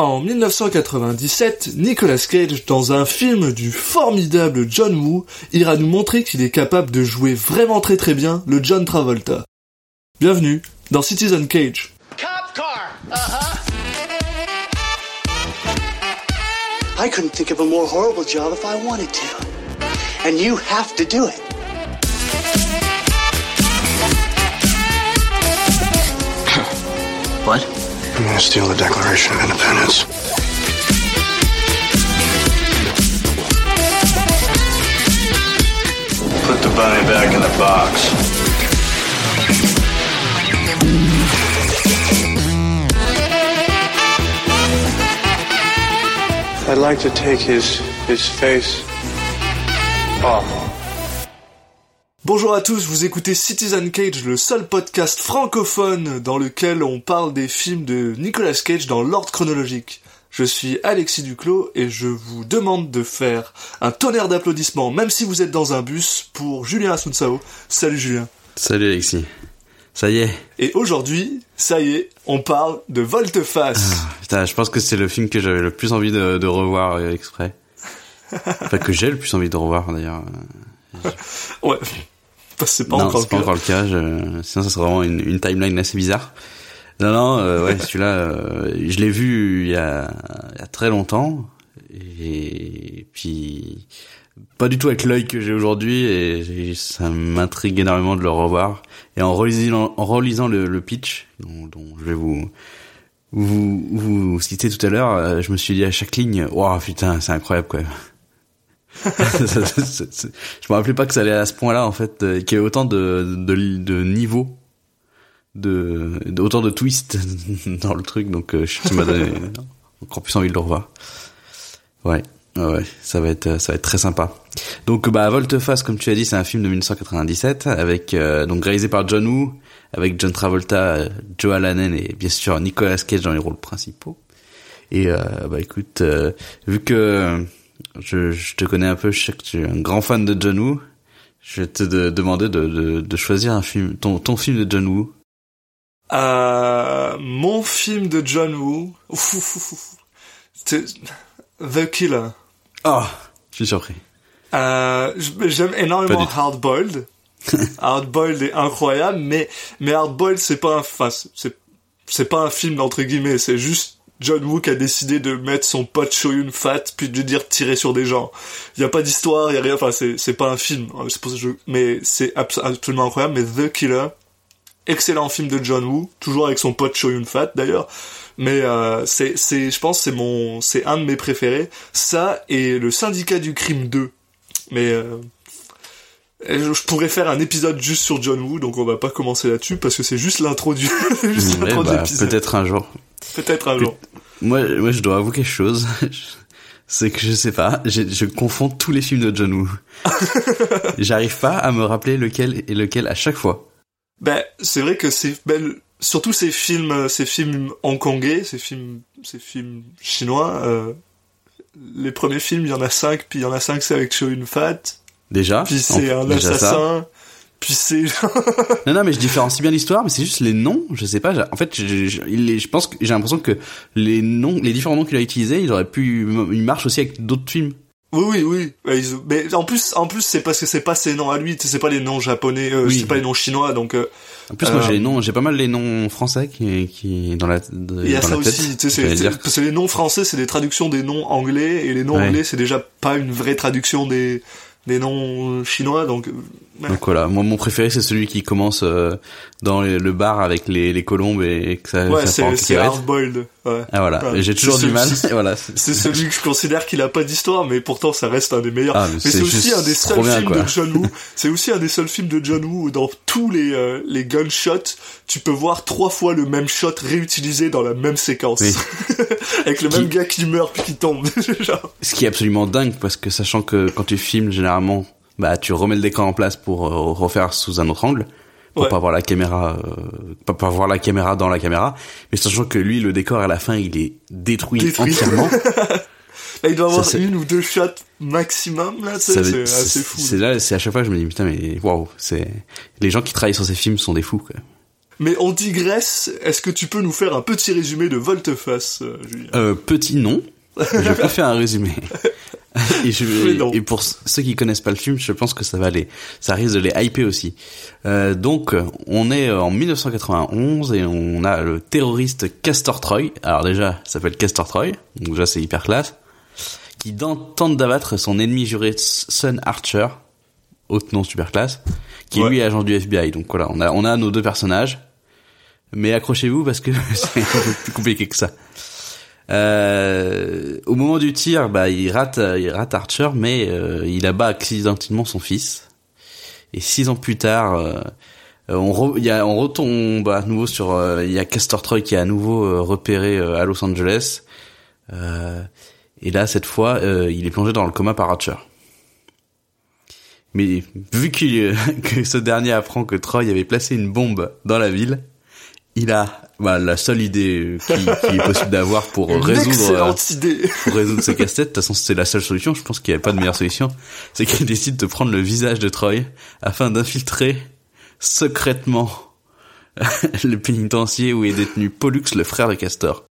En 1997, Nicolas Cage, dans un film du formidable John Woo, ira nous montrer qu'il est capable de jouer vraiment très très bien le John Travolta. Bienvenue dans Citizen Cage. Cop car. Uh-huh. I couldn't think of a more horrible job if I wanted to. And you have to do it. What? I'm gonna steal the Declaration of Independence. Put the bunny back in the box. I'd like to take his his face off. Bonjour à tous, vous écoutez Citizen Cage, le seul podcast francophone dans lequel on parle des films de Nicolas Cage dans l'ordre chronologique. Je suis Alexis Duclos et je vous demande de faire un tonnerre d'applaudissements, même si vous êtes dans un bus, pour Julien Asunsao. Salut Julien. Salut Alexis. Ça y est. Et aujourd'hui, ça y est, on parle de Volte-Face. Ah, putain, je pense que c'est le film que j'avais le plus envie de, de revoir euh, exprès. enfin, que j'ai le plus envie de revoir d'ailleurs. Ouais. C'est pas non, encore le pas cas. encore le cas. je- Sinon, ça serait vraiment une, une timeline assez bizarre. Non, non, euh, ouais, celui-là, euh, je l'ai vu il y, a, il y a très longtemps. Et puis, pas du tout avec l'œil que j'ai aujourd'hui. Et ça m'intrigue énormément de le revoir. Et en relisant, en relisant le, le pitch, dont, dont je vais vous, vous, vous citer tout à l'heure, euh, je me suis dit à chaque ligne, waouh, putain, c'est incroyable, quoi. Je me rappelais pas que ça allait à ce point-là en fait, euh, qu'il y ait autant de, de, de niveaux, de, autant de twists dans le truc, donc euh, ça m'a donné encore plus envie de le revoir. Ouais, ouais, ça va être, ça va être très sympa. Donc bah Volte-Face, comme tu as dit, c'est un film de 1997 avec euh, donc réalisé par John Woo, avec John Travolta, euh, Joe Alanen et bien sûr Nicolas Cage dans les rôles principaux. Et euh, bah écoute, euh, vu que je, je te connais un peu, je sais que tu es un grand fan de John Woo. Je vais te de- demander de, de, de choisir un film, ton, ton film de John Woo. Euh, mon film de John Woo, The Killer. Oh, je suis surpris. Euh, j'aime énormément. Hard Boiled. Hard Boiled est incroyable, mais mais Hard Boiled c'est pas un, enfin c'est pas un film entre guillemets, c'est juste John Woo qui a décidé de mettre son pote Shoyun Fat puis de lui dire tirer sur des gens. Il y a pas d'histoire, il y a rien, enfin c'est c'est pas un film. hein, C'est pour ça que je- mais c'est abs- absolument incroyable. Mais The Killer, excellent film de John Woo, toujours avec son pote Shoyun Fat d'ailleurs. Mais euh, c'est c'est je pense c'est mon c'est un de mes préférés. Ça et le Syndicat du crime 2. Mais euh, je pourrais faire un épisode juste sur John Woo, donc on va pas commencer là-dessus parce que c'est juste l'intro du bah, peut-être un jour. Peut-être un jour. Moi, moi, je dois avouer quelque chose. C'est que je sais pas, je, je confonds tous les films de John Woo. J'arrive pas à me rappeler lequel est lequel à chaque fois. Ben c'est vrai que c'est ben, surtout ces films ces films hongkongais, ces films ces films chinois. euh, les premiers films, il y en a cinq, puis il y en a cinq c'est avec Chow Fat, Déjà? puis c'est un déjà ça? Puis c'est Non, non, mais je différencie bien l'histoire, mais c'est juste les noms. Je sais pas. En fait, je, je, je pense que j'ai l'impression que les noms, les différents noms qu'il a utilisés, il aurait pu, il marche aussi avec d'autres films. Oui, oui, oui. Ils- Mais en plus, en plus, c'est parce que c'est pas ses noms à lui, c'est pas les noms japonais, euh, Oui. c'est pas les noms chinois, donc euh, En plus, moi, Euh, j'ai les noms, j'ai pas mal les noms français qui, qui dans la, de- il y a dans ça aussi. Tu sais, J'allais c'est- parce que les noms français, c'est des traductions des noms anglais, et les noms Ouais. anglais, c'est déjà pas une vraie traduction des des noms chinois, donc. Donc voilà, moi mon préféré c'est celui qui commence euh, dans le bar avec les, les colombes et que ça, ouais, ça c'est hard boiled. Ouais. Ah voilà, Ouais. j'ai toujours du mal. voilà, c'est- celui que je considère qu'il a pas d'histoire, mais pourtant ça reste un des meilleurs. Ah, mais mais c'est aussi un des seuls bien, films quoi. de John Woo. c'est aussi un des seuls films de John Woo où dans tous les euh, les gunshots, tu peux voir trois fois le même shot réutilisé dans la même séquence, Oui. avec le Qui- même gars qui meurt puis qui tombe. Genre. Ce qui est absolument dingue parce que sachant que quand tu filmes généralement, bah tu remets le décor en place pour euh, refaire sous un autre angle pour Ouais. pas voir la caméra, euh, pas, pas voir la caméra dans la caméra, mais sachant que lui le décor à la fin il est détruit, Détruit. entièrement. Là, il doit avoir Ça, une ou deux shots maximum là, c'est assez fou. C'est là, c'est à chaque fois que je me dis putain mais waouh, c'est les gens qui travaillent sur ces films sont des fous quoi. Mais on digresse. Est-ce que tu peux nous faire un petit résumé de Volteface, euh, Julien? Euh, petit nom. je peux faire un résumé. et, je, et pour ceux qui connaissent pas le film, je pense que ça va aller. Ça risque de les hyper aussi. Euh, donc, on est en 1991 et on a le terroriste Castor Troy. Alors déjà, ça s'appelle Castor Troy. Donc déjà, c'est hyper classe. Qui tente d'abattre son ennemi juré Sun Archer. Autre nom super classe. Qui Ouais. lui est agent du FBI. Donc voilà, on a, on a nos deux personnages. Mais accrochez-vous parce que c'est un peu plus compliqué que ça. Euh, au moment du tir, bah, il rate, il rate Archer, mais euh, il abat accidentellement son fils. Et six ans plus tard, euh, on, re- y a, on retombe à nouveau sur, euh, il y a Castor Troy qui est à nouveau euh, repéré euh, à Los Angeles. Et là, cette fois, il est plongé dans le coma par Archer. Mais vu euh, que ce dernier apprend que Troy avait placé une bombe dans la ville, il a bah, la seule idée qui, qui est possible d'avoir pour Une résoudre euh, idée. pour résoudre ses casse-têtes. De toute façon, c'est la seule solution. Je pense qu'il n'y avait pas de meilleure solution. C'est qu'il décide de prendre le visage de Troy afin d'infiltrer secrètement le pénitencier où est détenu Pollux, le frère de Castor.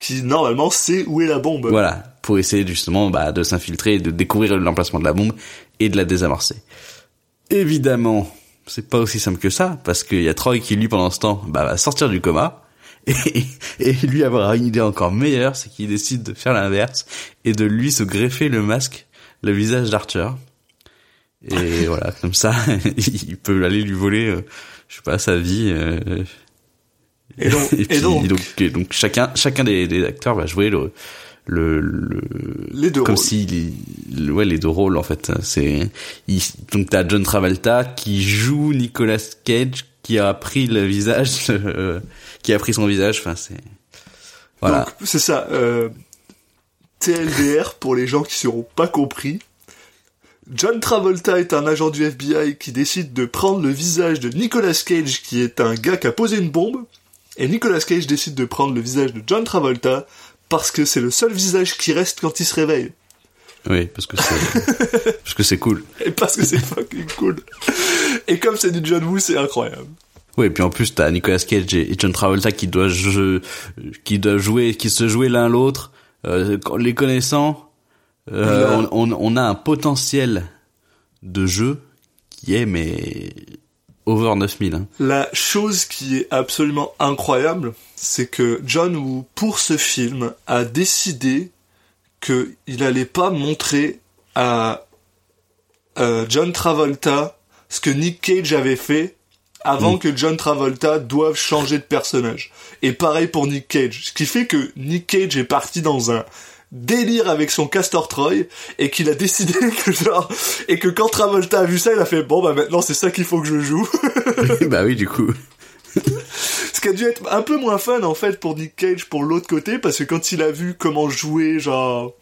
Qui normalement sait où est la bombe. Voilà, pour essayer justement bah, de s'infiltrer, de découvrir l'emplacement de la bombe et de la désamorcer. Évidemment, c'est pas aussi simple que ça, parce qu'il y a Troy qui lui pendant ce temps bah, va sortir du coma. Et, et lui avoir une idée encore meilleure, c'est qu'il décide de faire l'inverse et de lui se greffer le masque, le visage d'Archer. Et voilà, comme ça, il peut aller lui voler, euh, je sais pas, sa vie. euh, Et donc, et puis, donc, et donc chacun, chacun des, des acteurs va jouer le, le, le Les deux comme rôles. si les, le- ouais les deux rôles en fait. C'est il- donc t'as John Travolta qui joue Nicolas Cage qui a pris le visage, euh, qui a pris son visage. Enfin c'est voilà. donc, c'est ça. Euh, TLDR pour les gens qui seront pas compris. John Travolta est un agent du FBI qui décide de prendre le visage de Nicolas Cage, qui est un gars qui a posé une bombe, et Nicolas Cage décide de prendre le visage de John Travolta parce que c'est le seul visage qui reste quand il se réveille. Oui parce que c'est parce que c'est cool. Et parce que c'est fucking cool. Et comme c'est du John Woo, c'est incroyable. Oui, et puis en plus t'as Nicolas Cage et John Travolta qui doivent je- qui doivent jouer, qui se jouer l'un l'autre. Euh, les connaissant, euh, on, on, on a un potentiel de jeu qui est mais over 9000. Hein. La chose qui est absolument incroyable, c'est que John Woo, pour ce film, a décidé qu'il allait pas montrer à euh, John Travolta ce que Nick Cage avait fait avant que John Travolta doive changer de personnage. Et pareil pour Nick Cage. Ce qui fait que Nick Cage est parti dans un délire avec son Castor Troy et qu'il a décidé que genre et que quand Travolta a vu ça il a fait bon bah maintenant c'est ça qu'il faut que je joue bah oui, du coup. Ce qui a dû être un peu moins fun en fait pour Nick Cage pour l'autre côté parce que quand il a vu comment jouer genre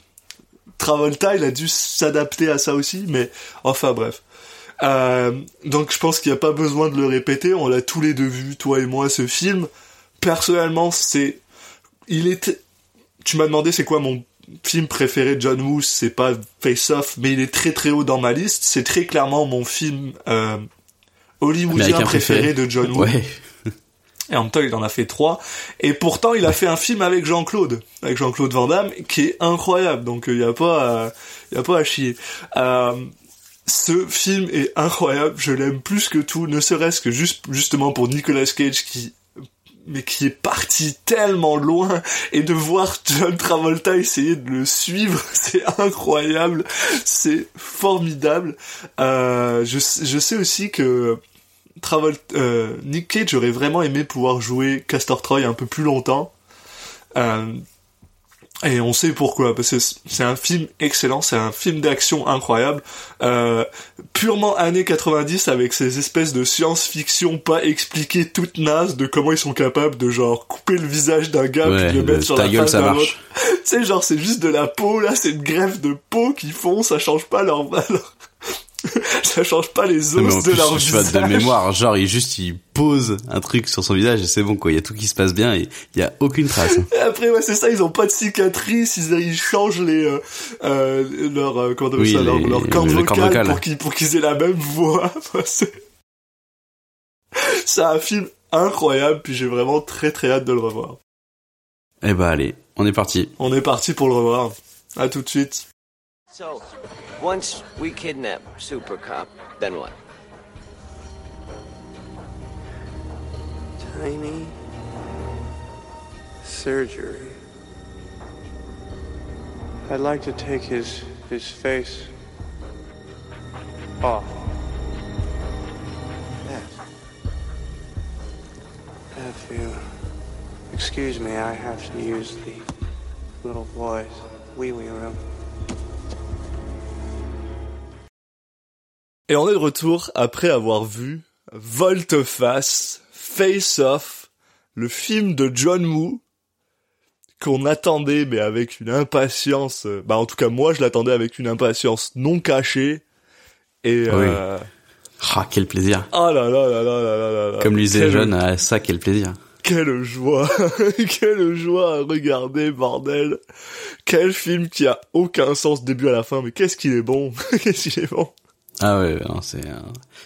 Travolta, il a dû s'adapter à ça aussi, mais enfin bref. Euh, donc je pense qu'il n'y a pas besoin de le répéter, on l'a tous les deux vu, toi et moi, ce film. Personnellement, c'est... Il était... Tu m'as demandé c'est quoi mon film préféré de John Woo, c'est pas Face Off, mais il est très très haut dans ma liste. C'est très clairement mon film euh, hollywoodien préféré, préféré. de John Woo. Ouais. Et en même temps, il en a fait trois. Et pourtant, il a fait un film avec Jean-Claude, avec Jean-Claude Van Damme, qui est incroyable. Donc, il n'y a pas, à, y a pas à chier. Euh, ce film est incroyable. Je l'aime plus que tout, ne serait-ce que juste, justement pour Nicolas Cage qui, mais qui est parti tellement loin et de voir John Travolta essayer de le suivre, c'est incroyable, c'est formidable. Euh, je, je sais aussi que Travolta, euh, Nick Cage aurait vraiment aimé pouvoir jouer Castor Troy un peu plus longtemps. Euh, et on sait pourquoi, parce que c'est un film excellent, c'est un film d'action incroyable, euh, purement années 90 avec ces espèces de science-fiction pas expliquées toutes nazes de comment ils sont capables de genre couper le visage d'un gars Ouais, puis de le mettre le- sur la gueule, face d'un autre. tu sais, genre c'est juste de la peau, là c'est une greffe de peau qu'ils font, ça change pas leur... leur- ça change pas les Non, mais en os de plus, leur je visage. de mémoire, genre, il juste, il pose un truc sur son visage et c'est bon, quoi. Il y a tout qui se passe bien et il y a aucune trace. Et après, ouais, c'est ça, ils ont pas de cicatrices, ils, ils changent les, euh, euh, leur, euh, comment Oui, ça, leur, les- leur corde les cordes vocale vocales. pour qu'ils, pour qu'ils aient la même voix. C'est, un film incroyable, puis j'ai vraiment très très hâte de le revoir. Eh ben allez, on est parti. On est parti pour le revoir. À tout de suite. So, once we kidnap Super Cop, then what? Tiny surgery. I'd like to take his his face off. Yes. If you excuse me, I have to use the little boy's wee wee room. Et on est de retour après avoir vu Volteface, Face Face Off, le film de John Woo qu'on attendait mais avec une impatience. Euh, bah en tout cas moi je l'attendais avec une impatience non cachée et. Euh... Ah quel plaisir. Ah là là là là là là là. Comme lisait quel... John, ah, ça quel plaisir. Quelle joie, quelle joie à regarder, bordel. Quel film qui a aucun sens début à la fin, mais qu'est-ce qu'il est bon, qu'est-ce qu'il est bon. Ah ouais, c'est euh,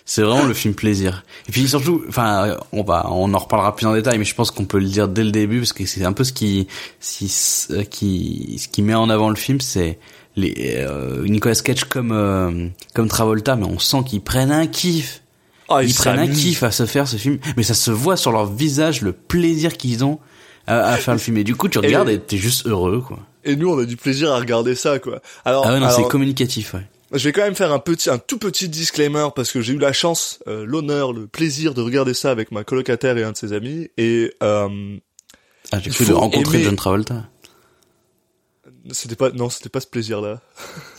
c'est vraiment le film plaisir. Et puis surtout, enfin, on va, on en reparlera plus en détail, mais je pense qu'on peut le dire dès le début parce que c'est un peu ce qui, si, euh, qui, ce qui met en avant le film, c'est les euh, Nicolas Cage comme euh, comme Travolta, mais on sent qu'ils prennent un kiff. Ah, Ils prennent un kiff à se faire ce film, mais ça se voit sur leur visage le plaisir qu'ils ont à, à faire le film. Et du coup, tu regardes et t'es juste heureux, quoi. Et nous, on a du plaisir à regarder ça, quoi. Alors, Ah ouais, non, c'est communicatif, ouais. Je vais quand même faire un petit, un tout petit disclaimer parce que j'ai eu la chance, euh, l'honneur, le plaisir de regarder ça avec ma colocataire et un de ses amis. Et euh, Ah, j'ai cru de rencontrer aimer- John Travolta. c'était pas, non, c'était pas ce plaisir-là.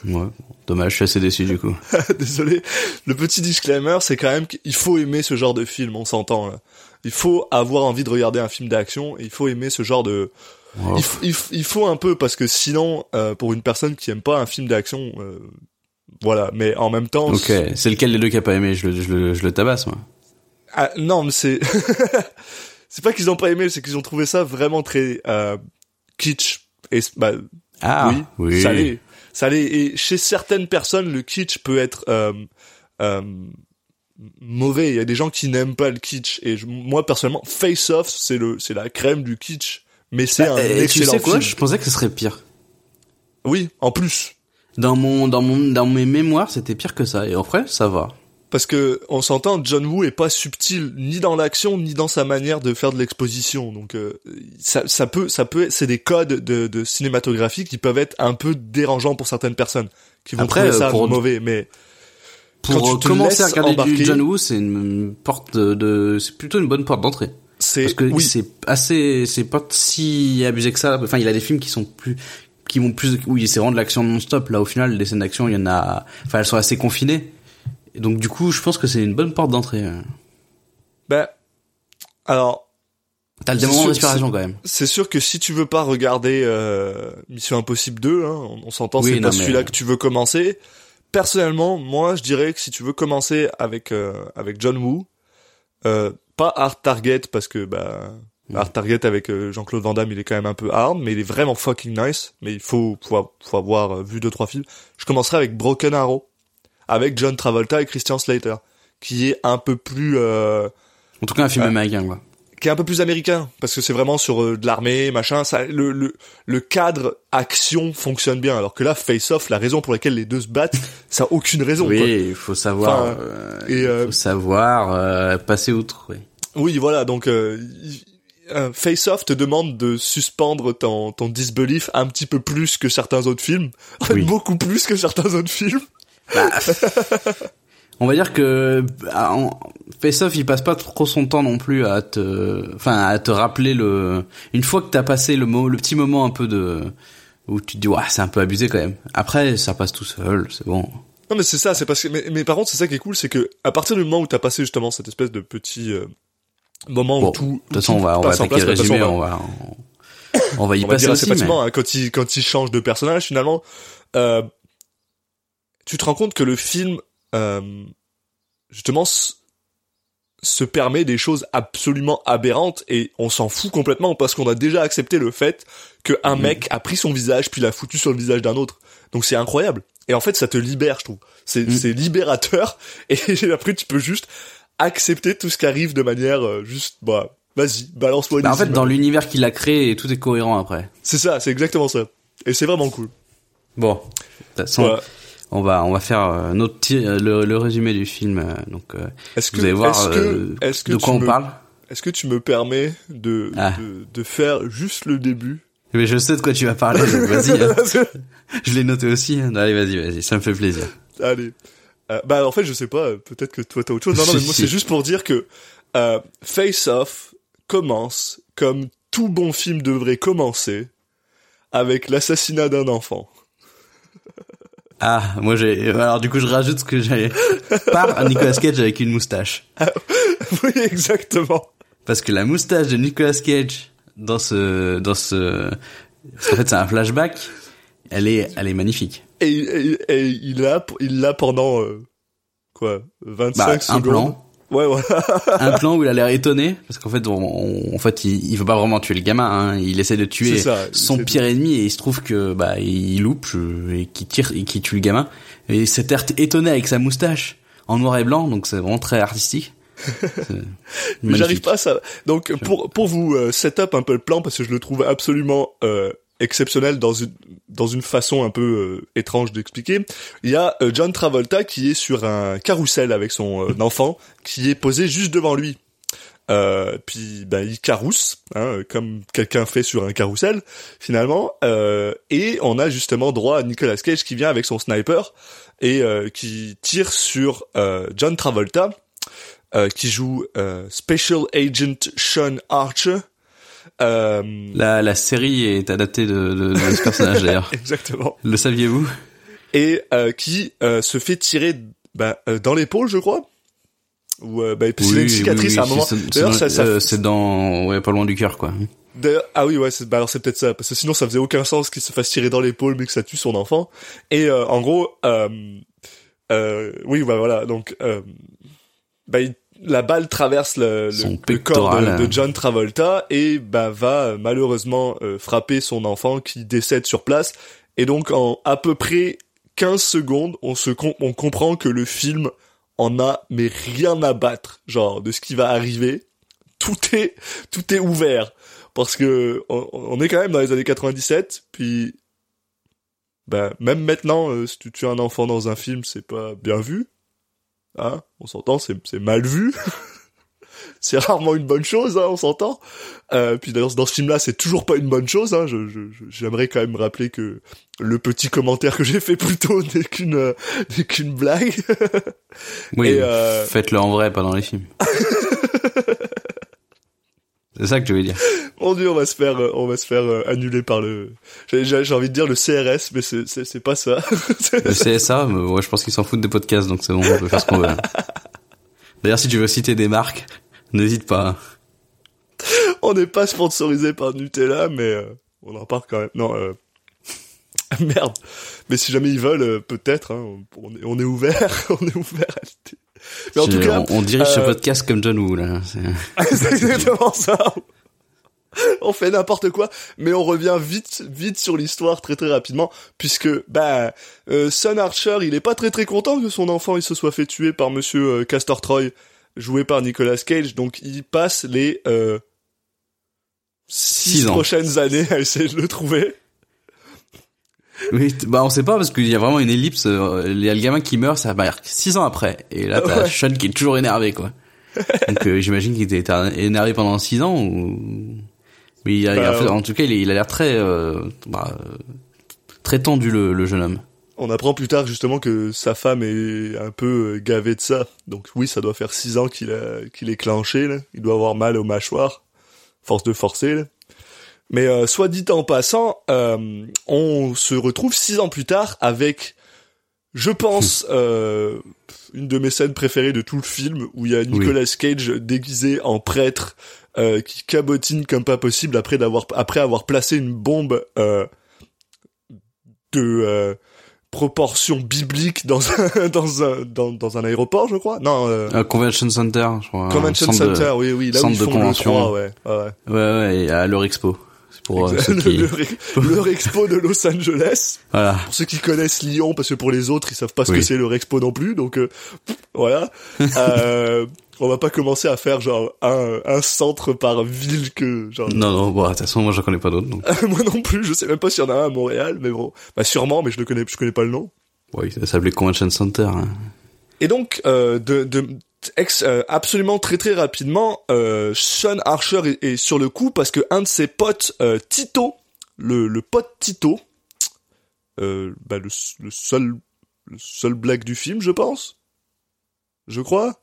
Ouais, dommage, je suis assez déçu du coup. Désolé. Le petit disclaimer, c'est quand même qu'il faut aimer ce genre de film, on s'entend là. Il faut avoir envie de regarder un film d'action et il faut aimer ce genre de... Il, il faut un peu parce que sinon, euh, pour une personne qui aime pas un film d'action, euh, voilà. Mais en même temps, Ok, c'est lequel des deux qui a pas aimé? Je le, je le, je le tabasse, moi. Ah, non, mais c'est c'est pas qu'ils ont pas aimé, c'est qu'ils ont trouvé ça vraiment très euh, kitsch et bah Ah, oui, oui. ça l'est, ça l'est. Et chez certaines personnes, le kitsch peut être euh, euh, mauvais. Il y a des gens qui n'aiment pas le kitsch. Et je- moi personnellement, Face Off, c'est le c'est la crème du kitsch, mais c'est un Et tu excellent sais quoi? film. Je pensais que ce serait pire. Oui, en plus. Dans mon, dans mon, dans mes mémoires, c'était pire que ça. Et après, ça va. Parce que on s'entend, John Woo est pas subtil ni dans l'action ni dans sa manière de faire de l'exposition. Donc euh, ça, ça peut, ça peut, c'est des codes de, de cinématographie qui peuvent être un peu dérangeants pour certaines personnes qui vont Après, trouver ça pour- mauvais. Mais Quand Pour tu te commencer à regarder embarquer- du John Woo, c'est une porte de, de- c'est plutôt une bonne porte d'entrée. c'est Parce que oui, c'est assez, c'est pas si abusé que ça. Enfin, il a des films qui sont plus, qui vont plus, oui, c'est vraiment de l'action non-stop. Là, au final, des scènes d'action, il y en a, enfin, elles sont assez confinées. Et donc, du coup, je pense que c'est une bonne porte d'entrée. ben alors T'as le moment sûr- d'inspiration quand même. c'est sûr que si tu veux pas regarder euh, Mission Impossible 2, hein, on, on s'entend, Oui, c'est pas mais- celui-là que tu veux commencer. Personnellement, moi, je dirais que si tu veux commencer avec euh, avec John Woo, euh, pas Hard Target parce que bah. Hard Target avec euh, Jean-Claude Van Damme, il est quand même un peu hard, mais il est vraiment fucking nice. Mais il faut faut, faut avoir euh, vu deux trois films. Je commencerai avec Broken Arrow, avec John Travolta et Christian Slater, qui est un peu plus euh, En tout cas, un film Ah. américain, quoi. qui est un peu plus américain parce que c'est vraiment sur euh, de l'armée machin ça le, le le cadre action fonctionne bien alors que là Face Off la raison pour laquelle les deux se battent ça a aucune raison Oui, il faut savoir, Enfin, euh, et, euh, faut savoir euh, passer outre. Oui. oui voilà donc euh, il- euh, Face Off te demande de suspendre ton ton disbelief un petit peu plus que certains autres films Oui. beaucoup plus que certains autres films On va dire que ah, en- Face Off, il passe pas trop son temps non plus à te, enfin, à te rappeler le. Une fois que t'as passé le mot, le petit moment un peu de où tu te dis ouais, c'est un peu abusé quand même. Après, ça passe tout seul, c'est bon. non mais c'est ça c'est parce que mais, mais par contre c'est ça qui est cool c'est que à partir du moment où t'as passé justement cette espèce de petit euh, moment Bon, où tout de toute façon, on va, on va attaquer le résumé, on va- va, on, on va y on va passer dire assez aussi. mais- hein, quand il quand il change de personnage finalement, euh, tu te rends compte que le film euh, justement se permet des choses absolument aberrantes et on s'en fout complètement parce qu'on a déjà accepté le fait que un Mhm. mec a pris son visage puis l'a foutu sur le visage d'un autre. Donc c'est incroyable. Et en fait, ça te libère, je trouve. C'est c'est libérateur et après tu peux juste accepter tout ce qui arrive de manière euh, juste bah vas-y balance-moi Bah, en fait, images. dans l'univers qu'il a créé, tout est cohérent après. c'est ça c'est exactement ça et c'est vraiment cool Bon, de toute façon, Voilà. on va on va faire euh, notre euh, le, le résumé du film. donc, est-ce que vous allez voir est-ce que, est-ce de quoi on me- parle. est-ce que tu me permets de, Ah. de de faire juste le début? Mais je sais de quoi tu vas parler. donc Vas-y, hein. je l'ai noté aussi. hein. Allez, vas-y, vas-y, ça me fait plaisir. Allez. Euh, bah en fait je sais pas, peut-être que toi t'as autre chose. Non non mais moi c'est juste pour dire que euh, Face Off commence comme tout bon film devrait commencer avec l'assassinat d'un enfant. Ah, moi j'ai. Alors du coup, je rajoute ce que j'ai par Nicolas Cage avec une moustache. oui exactement. Parce que la moustache de Nicolas Cage dans ce dans ce qu'en fait c'est un flashback. Elle est elle est magnifique. Et, et, et il l'a il l'a pendant euh, quoi 25 Bah, un secondes. plan. Ouais voilà. un plan où il a l'air étonné parce qu'en fait on, on- en fait il, il veut pas vraiment tuer le gamin hein. il essaie de tuer ça, son pire ennemi et il se trouve que bah il loupe je- et qui tire et qui tue le gamin et cet air étonné avec sa moustache en noir et blanc donc c'est vraiment très artistique Mais j'arrive pas à ça. Donc pour pour vous euh, set up un peu le plan parce que je le trouve absolument euh, exceptionnel dans une dans une façon un peu euh, étrange d'expliquer. Il y a euh, John Travolta qui est sur un carrousel avec son euh, enfant qui est posé juste devant lui. Euh, puis ben il carousse, hein, comme quelqu'un fait sur un carrousel finalement. Euh, et on a justement droit à Nicolas Cage qui vient avec son sniper et qui tire sur John Travolta qui joue Special Agent Sean Archer. Euh, la, la série est adaptée de, de, de ce personnage d'ailleurs exactement. le saviez-vous? Et euh, qui euh, se fait tirer bah, euh, dans l'épaule, je crois. Ou euh, bah, parce a une cicatrice à un moment. D'ailleurs, ça, ça- c'est dans ouais pas loin du cœur quoi D'ailleurs- ah oui, ouais, c'est, bah alors c'est peut-être ça, parce que sinon ça faisait aucun sens qu'il se fasse tirer dans l'épaule mais que ça tue son enfant. Et euh, en gros, euh, euh, oui, bah voilà, donc euh, bah, il- la balle traverse le, le- Son le corps de, de John Travolta et bah va euh, malheureusement euh, frapper son enfant qui décède sur place. Et donc en à peu près 15 secondes, on se com- on comprend que le film en a mais rien à battre, genre de ce qui va arriver. Tout est tout est ouvert parce que on, on est quand même dans les années 97 puis ben même maintenant euh, si tu tues un enfant dans un film c'est pas bien vu hein on s'entend c'est mal vu. C'est rarement une bonne chose hein on s'entend. Euh, puis d'ailleurs dans ce film là c'est toujours pas une bonne chose hein. Je je- je- j'aimerais quand même rappeler que le petit commentaire que j'ai fait plus tôt n'est qu'une euh, n'est qu'une blague. Oui euh, faites-le en vrai pas dans les films c'est ça que tu veux dire Mon dieu, on va se faire, euh, on va se faire euh, annuler par le. J'ai envie de dire le CRS, mais c'est pas ça. Le CSA, mais ouais, je pense qu'ils s'en foutent des podcasts, donc c'est bon, on peut faire ce qu'on veut. D'ailleurs, si tu veux citer des marques, n'hésite pas. on n'est pas sponsorisé par Nutella, mais euh, on en parle quand même. Non, euh... merde. Mais si jamais ils veulent, peut-être. Hein, on, est, on est ouvert, on est ouvert à. Mais en tout cas, on, on dirige ce euh, podcast comme John Woo, là. C'est- exactement ça. On fait n'importe quoi, mais on revient vite, vite sur l'histoire très très rapidement, puisque bah euh, Son Archer, il est pas très très content que son enfant il se soit fait tuer par Monsieur euh, Castor Troy, joué par Nicolas Cage, donc il passe les euh, six, prochaines années à essayer de le trouver. Oui, bah on sait pas parce qu'il y a vraiment une ellipse. euh, Il y a le gamin qui meurt, ça va être six ans après, et là t'as Ouais. Sean qui est toujours énervé, quoi. Donc euh, j'imagine qu'il était énervé pendant six ans ou. Mais il a, il a Bah, fait- ouais. en tout cas, il, a l'air très, euh, bah, euh, très tendu le, le jeune homme. On apprend plus tard justement que sa femme est un peu euh, gavée de ça, donc oui, ça doit faire six ans qu'il a qu'il est clenché, là. il doit avoir mal aux mâchoires, force de forcer. Là. Mais euh, soit dit en passant, euh, on se retrouve six ans plus tard avec, je pense, euh, une de mes scènes préférées de tout le film, où il y a Nicolas Cage déguisé en prêtre euh, qui cabotine comme pas possible après d'avoir après avoir placé une bombe euh, de euh, proportions bibliques dans un dans un dans, dans un aéroport, je crois. Non, euh, Euh, Convention Center, je crois. un Convention de- Center, oui, oui, là où centre ils de font le convention. 3, ouais, ouais. ouais. Ouais, ouais, et à leur expo. Pour euh, ceux le, le- leur expo de Los Angeles. Voilà. Pour ceux qui connaissent Lyon, parce que pour les autres, ils savent pas ce Oui. que c'est leur expo non plus, donc euh, voilà. Euh, on va pas commencer à faire genre un, un centre par ville que genre. Non, non, bon, de toute façon, moi, j'en connais pas d'autres. Moi non plus, je sais même pas s'il y en a un à Montréal, mais bon, bah sûrement, mais je le connais, je connais pas le nom. Oui, ça s'appelait Convention Center. hein. Et donc, euh, de, de ex, euh, absolument très très rapidement, euh, Sean Archer est, est sur le coup parce que un de ses potes, euh, Tito, le, le pote Tito, bah, le, seul le seul black du film, je pense, je crois.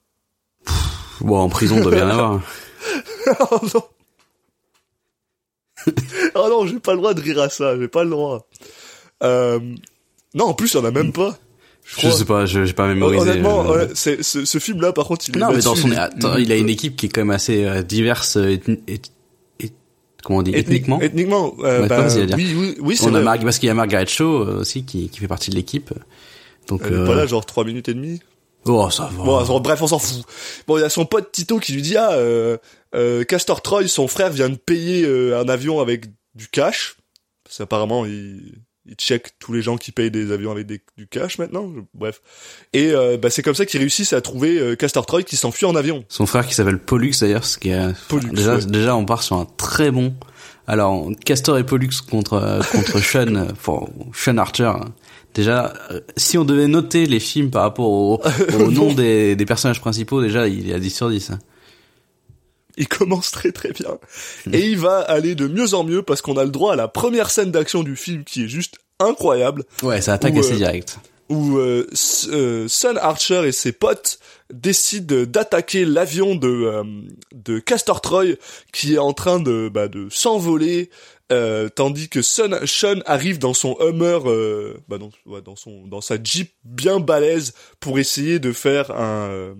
Bon, en prison, il doit bien avoir. oh non. oh non, j'ai pas le droit de rire à ça, j'ai pas le droit. Non, en plus, en a même pas. Je, Je sais pas, je j'ai pas mémorisé. Honnêtement, euh, ouais, c'est, ce, ce film-là, par contre, il est Non, mais dans son, attends, il a une équipe qui est quand même assez euh, diverse, euh, ethni- eth- eth- comment on dit, Ethnique- ethniquement. Ethniquement, euh, bah, oui, oui, oui, c'est vrai. Mar- parce qu'il y a Margaret Shaw aussi qui, qui fait partie de l'équipe. Donc, Elle est euh, pas là, genre 3 minutes et demie. oh, ça va. Bon, alors, bref, on s'en fout. Bon, il y a son pote Tito qui lui dit, ah, euh, euh, Castor Troy, son frère vient de payer euh, un avion avec du cash. Parce qu'apparemment, il, il check tous les gens qui payent des avions avec des- du cash maintenant. Bref. Et euh, bah, c'est comme ça qu'ils réussissent à trouver euh, Castor Troy qui s'enfuit en avion. Son frère qui s'appelle Pollux d'ailleurs, ce qui est Pollux, déjà ouais. déjà on part sur un très bon. Alors Castor et Pollux contre euh, contre Sean, euh, enfin, Sean Archer. Déjà, euh, si on devait noter les films par rapport au, au nom des, des personnages principaux, déjà il est à 10 sur 10. Il commence très très bien. Et il va aller de mieux en mieux parce qu'on a le droit à la première scène d'action du film qui est juste incroyable. Ouais, ça attaque assez euh, direct. où euh, euh, Sun Archer et ses potes décident d'attaquer l'avion de euh, de Castor Troy qui est en train de bah, de s'envoler euh, tandis que Sun, Sean arrive dans son Hummer euh, bah, dans, ouais, dans son dans sa Jeep bien balèze pour essayer de faire un euh,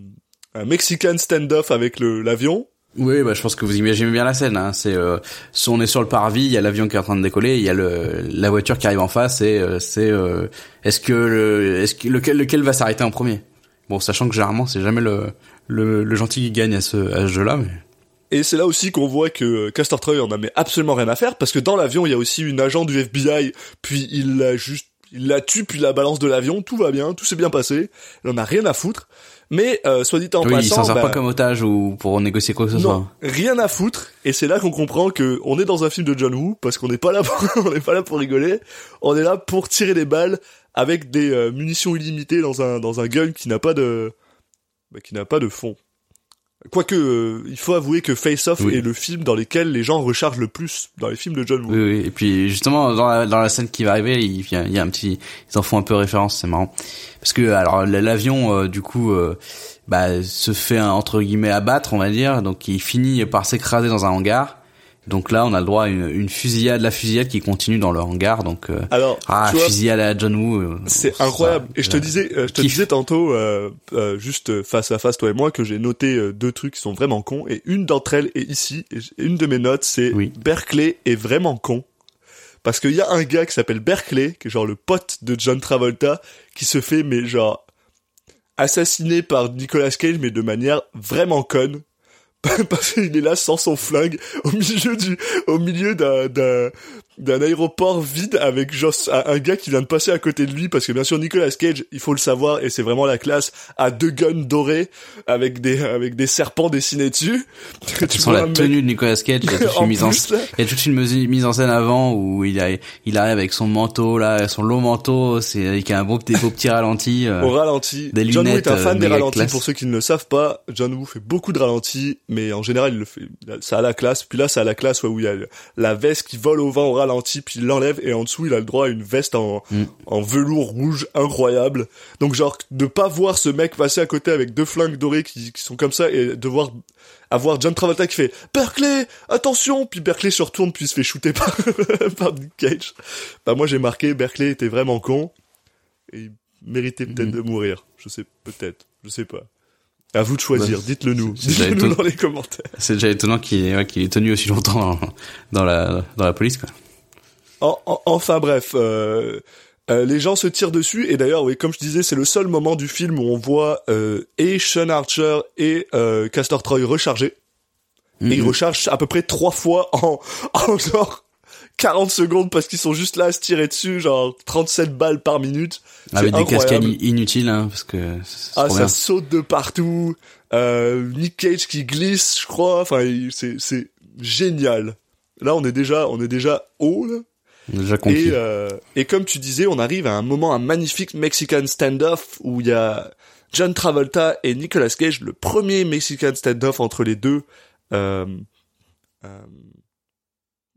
un Mexican standoff avec le l'avion Oui, bah je pense que vous imaginez bien la scène. Hein. C'est, euh, si on est sur le parvis, il y a l'avion qui est en train de décoller, il y a le la voiture qui arrive en face et euh, c'est euh, est-ce que le est-ce que lequel lequel va s'arrêter en premier? Bon, sachant que généralement c'est jamais le le, gentil qui gagne à ce à ce jeu-là, mais Et c'est là aussi qu'on voit que Castor Troy en a mais absolument rien à faire parce que dans l'avion il y a aussi une agent du FBI puis il l'a juste il la tue puis la balance de l'avion tout va bien tout s'est bien passé elle en a rien à foutre mais euh, soit dit en oui, il passant s'en sert bah, pas comme otage ou pour négocier quoi que ce non soit. rien à foutre. Et c'est là qu'on comprend que on est dans un film de John Woo parce qu'on n'est pas là pour on n'est pas là pour rigoler. On est là pour tirer des balles avec des euh, munitions illimitées dans un dans un gun qui n'a pas de bah, qui n'a pas de fond Quoique, euh, il faut avouer que Face Off Oui. est le film dans lequel les gens rechargent le plus dans les films de John Woo. Oui, oui. Et puis justement dans la, dans la scène qui va arriver, il y a, il y a un petit, ils en font un peu référence, c'est marrant. Parce que alors l'avion euh, du coup euh, bah, se fait un, entre guillemets abattre, on va dire, donc il finit par s'écraser dans un hangar. Donc là, on a le droit à une, une fusillade, la fusillade qui continue dans le hangar. Donc euh, Alors, ah vois, fusillade à John Woo, euh, c'est ça, incroyable. Et je te disais, euh, je te kiff. disais tantôt, euh, euh, juste face à face, toi et moi, que j'ai noté deux trucs qui sont vraiment cons. Et une d'entre elles est ici. Et une de mes notes, c'est Oui. Berkeley est vraiment con. Parce qu'il y a un gars qui s'appelle Berkeley, qui est genre le pote de John Travolta, qui se fait, mais genre, assassiné par Nicolas Cage, mais de manière vraiment conne. Parce qu'il est là sans son flingue, au milieu du, au milieu d'un, d'un, aéroport vide avec juste un, gars qui vient de passer à côté de lui parce que bien sûr Nicolas Cage, il faut le savoir et c'est vraiment la classe, a deux guns dorés avec des, avec des serpents dessinés dessus. tu vois la mec- tenue de Nicolas Cage, il y a toute En une mise en, il y a toute une mise en scène avant où il a, il arrive avec son manteau là, son long manteau, c'est avec un beau petit, beau petit ralenti. euh, au ralenti. des John Woo est un fan euh, des ralentis. classe. Pour ceux qui ne le savent pas, John Woo fait beaucoup de ralentis, mais en général, il le fait. Ça a la classe. Puis là, ça a la classe ouais, où il y a la veste qui vole au vent au ralenti, puis il l'enlève et en dessous, il a le droit à une veste en, Mm. en velours rouge incroyable. Donc genre de pas voir ce mec passer à côté avec deux flingues dorées qui, qui sont comme ça et de voir avoir John Travolta qui fait Berkeley, attention, puis Berkeley se retourne puis il se fait shooter par, par Nick Cage. Bah moi j'ai marqué Berkeley était vraiment con et il méritait peut-être Mhm. de mourir. Je sais peut-être, je sais pas. À vous de choisir, Bah, dites-le nous, dites-le nous dans les commentaires. C'est déjà étonnant qu'il ouais, ait tenu aussi longtemps dans, dans la dans la police quoi. En- en- enfin bref, euh, euh, les gens se tirent dessus et d'ailleurs, oui, comme je disais, c'est le seul moment du film où on voit euh, et Sean Archer et euh, Castor Troy recharger. Et ils Mhm. rechargent à peu près trois fois en, en genre 40 secondes parce qu'ils sont juste là à se tirer dessus, genre 37 balles par minute. Avec des cascades inutiles, hein, parce que Ah, ça saute de partout. Euh, Nick Cage qui glisse, je crois. Enfin, c'est c'est génial. Là, on est déjà, on est déjà haut. Là. Et, euh, et comme tu disais, on arrive à un moment, un magnifique Mexican standoff où il y a John Travolta et Nicolas Cage, le premier Mexican standoff entre les deux. Euh, euh,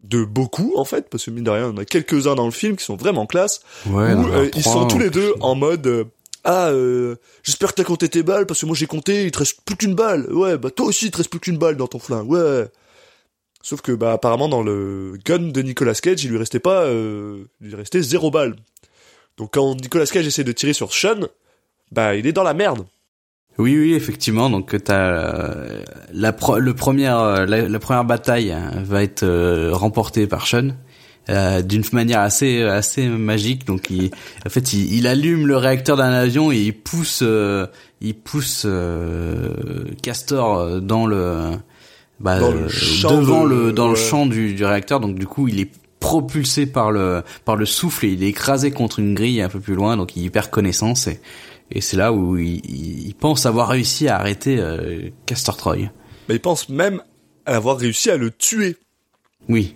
de beaucoup en fait parce que mine de rien on a quelques uns dans le film qui sont vraiment classe ouais, où euh, ils sont tous les deux en mode euh, ah euh, j'espère que t'as compté tes balles parce que moi j'ai compté il te reste plus qu'une balle. Ouais bah toi aussi il te reste plus qu'une balle dans ton flingue. Ouais sauf que bah apparemment dans le gun de Nicolas Cage il lui restait pas euh, il lui restait zéro balle donc quand Nicolas Cage essaie de tirer sur Sean bah il est dans la merde Oui, oui, effectivement. Donc t'as euh, la pro- le première euh, la, première bataille hein, va être euh, remportée par Sean euh, d'une manière assez assez magique. Donc il en fait il, il allume le réacteur d'un avion et il pousse euh, il pousse euh, Castor euh, dans le bah, Dans le euh, champ devant de- le dans le champ du, du réacteur. Donc du coup il est propulsé par le par le souffle et il est écrasé contre une grille un peu plus loin. Donc il perd connaissance et et c'est là où il, il- pense avoir réussi à arrêter euh, Castor Troy. mais il pense même avoir réussi à le tuer Oui.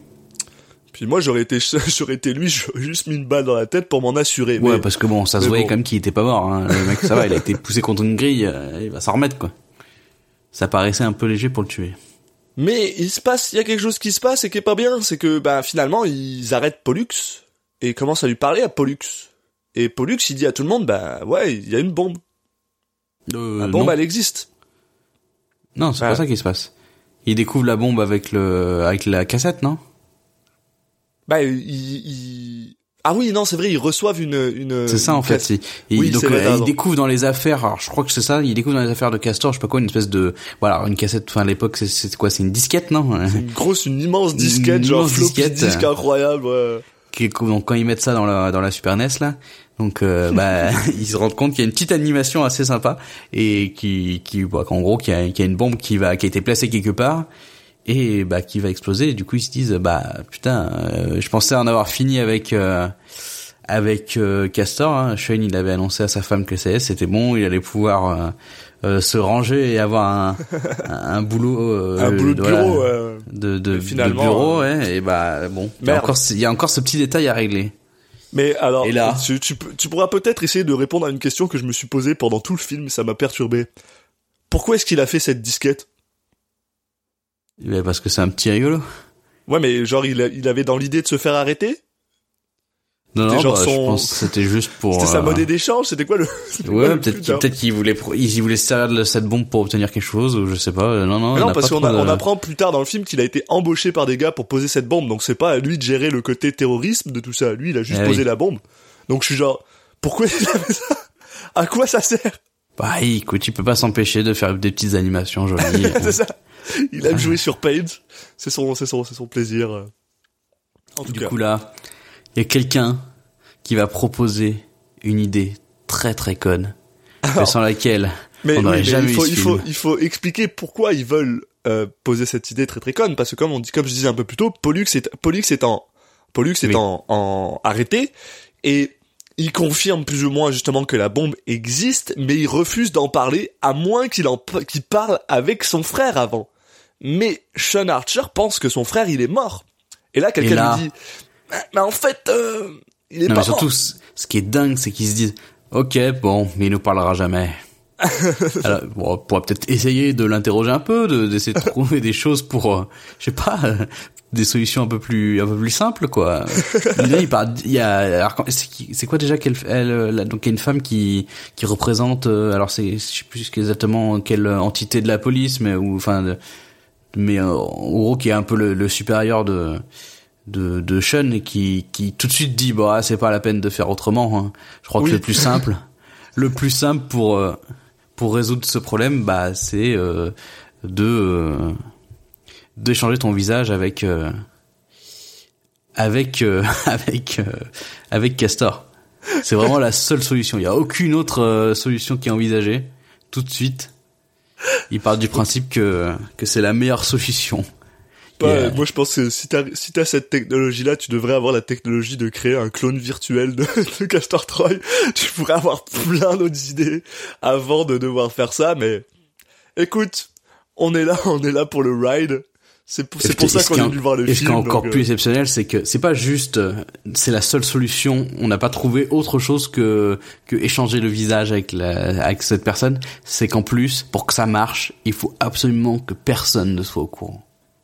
puis moi j'aurais été j'aurais été lui j'aurais juste mis une balle dans la tête pour m'en assurer Ouais, mais- parce que bon, ça se voyait bon. quand même qu'il était pas mort. Hein. Le mec, ça va, il a été poussé contre une grille, euh, il va s'en remettre quoi. Ça paraissait un peu léger pour le tuer. Mais il se passe, il y a quelque chose qui se passe et qui est pas bien, c'est que bah finalement ils arrêtent Pollux et commencent à lui parler à Pollux. Et Pollux il dit à tout le monde bah ouais il y a une bombe, Euh, la bombe non, elle existe. non c'est pas ça qui se passe. Il découvre la bombe avec le avec la cassette, non? Bah il, il- ah oui non c'est vrai ils reçoivent une une. C'est ça en fait. casse- c'est- Il, Oui, donc euh, t'as il raison. découvre dans les affaires. Alors je crois que c'est ça. Il découvre dans les affaires de Castor, je sais pas quoi, une espèce de voilà une cassette. Enfin à l'époque c'est- quoi C'est une disquette, non? Une grosse une immense disquette Une genre immense floppy disquette. disque incroyable. Ouais. qui donc quand ils mettent ça dans la dans la Super NES là donc euh, bah ils se rendent compte qu'il y a une petite animation assez sympa et qui qui bah, qu'en gros qu'il y a qu'il y a une bombe qui va qui a été placée quelque part et bah qui va exploser et du coup ils se disent bah putain euh, je pensais en avoir fini avec euh, avec euh, Castor hein. Shane il avait annoncé à sa femme que c'était bon il allait pouvoir euh, euh, se ranger et avoir un un, boulot euh, Un boulot de voilà, bureau. de, de, finalement, de bureau, ouais, et bah bon, il y, a encore, il y a encore ce petit détail à régler. Mais alors Et là tu, tu, tu pourras peut-être essayer de répondre à une question que je me suis posée pendant tout le film, ça m'a perturbé. Pourquoi est-ce qu'il a fait cette disquette? Mais parce que c'est un petit rigolo. Ouais mais genre il, a- il avait dans l'idée de se faire arrêter? Non, non, bah, je pense que c'était juste pour. C'était sa euh, monnaie d'échange, c'était quoi le Ouais, peut-être qu'il peut-être qu'il voulait pro- il voulait se servir de cette bombe pour obtenir quelque chose ou je sais pas. euh, Non, non. Non, parce qu'on de- apprend plus tard dans le film qu'il a été embauché par des gars pour poser cette bombe, donc c'est pas à lui de gérer le côté terrorisme de tout ça. Lui, il a juste Eh posé oui. la bombe. Donc je suis genre, pourquoi il a fait ça? À quoi ça sert? Bah, écoute, il peut pas s'empêcher de faire des petites animations jolies. C'est ça. Il aime jouer sur Paint. C'est son, c'est son, c'est son plaisir. En tout du cas. coup là, il y a quelqu'un qui va proposer une idée très très conne, sans laquelle mais, on n'aurait oui, mais jamais il faut, eu ce il faut, il faut expliquer pourquoi ils veulent euh, poser cette idée très très conne, parce que comme on dit, comme je disais un peu plus tôt, Pollux est, Pollux est en, Pollux est Oui. en, en arrêté et il confirme plus ou moins justement que la bombe existe, mais il refuse d'en parler à moins qu'il en qu'il parle avec son frère avant. Mais Sean Archer pense que son frère il est mort. Et là quelqu'un là- lui dit, Ah, mais en fait euh, il est Non, pas mais surtout, mort. ce qui est dingue, c'est qu'ils se disent, ok, bon, mais il nous parlera jamais. Alors, bon, on pourra peut-être essayer de l'interroger un peu, de- d'essayer de trouver des choses pour, euh, je sais pas, euh, des solutions un peu plus, un peu plus simples, quoi. Mais là, il parle, il y a, alors, c'est quoi déjà qu'elle, elle, euh, là, donc il y a une femme qui, qui représente, euh, alors c'est, je sais plus exactement quelle entité de la police, mais ou, enfin, de- mais euh, en gros qui est un peu le, le supérieur de de, de Sean et qui, qui tout de suite dit bah c'est pas la peine de faire autrement. hein. Je crois Oui. que le plus simple, le plus simple pour euh, pour résoudre ce problème, bah c'est euh, de euh, d'échanger ton visage avec euh, avec euh, avec euh, avec Castor. C'est vraiment la seule solution. Il y a aucune autre solution qui est envisagée tout de suite. Il part du principe que que c'est la meilleure solution. Yeah. moi je pense que si t'as si t'as cette technologie là, tu devrais avoir la technologie de créer un clone virtuel de, de Castor Troy. Tu pourrais avoir plein d'autres idées avant de devoir faire ça, mais écoute, on est là, on est là pour le ride. C'est pour, pour ça qu'on en- venu voir le et ce qui film. est encore donc, plus euh, exceptionnel, c'est que c'est pas juste, euh, c'est la seule solution. On n'a pas trouvé autre chose que que échanger le visage avec la, avec cette personne. C'est qu'en plus, pour que ça marche, il faut absolument que personne ne soit au courant.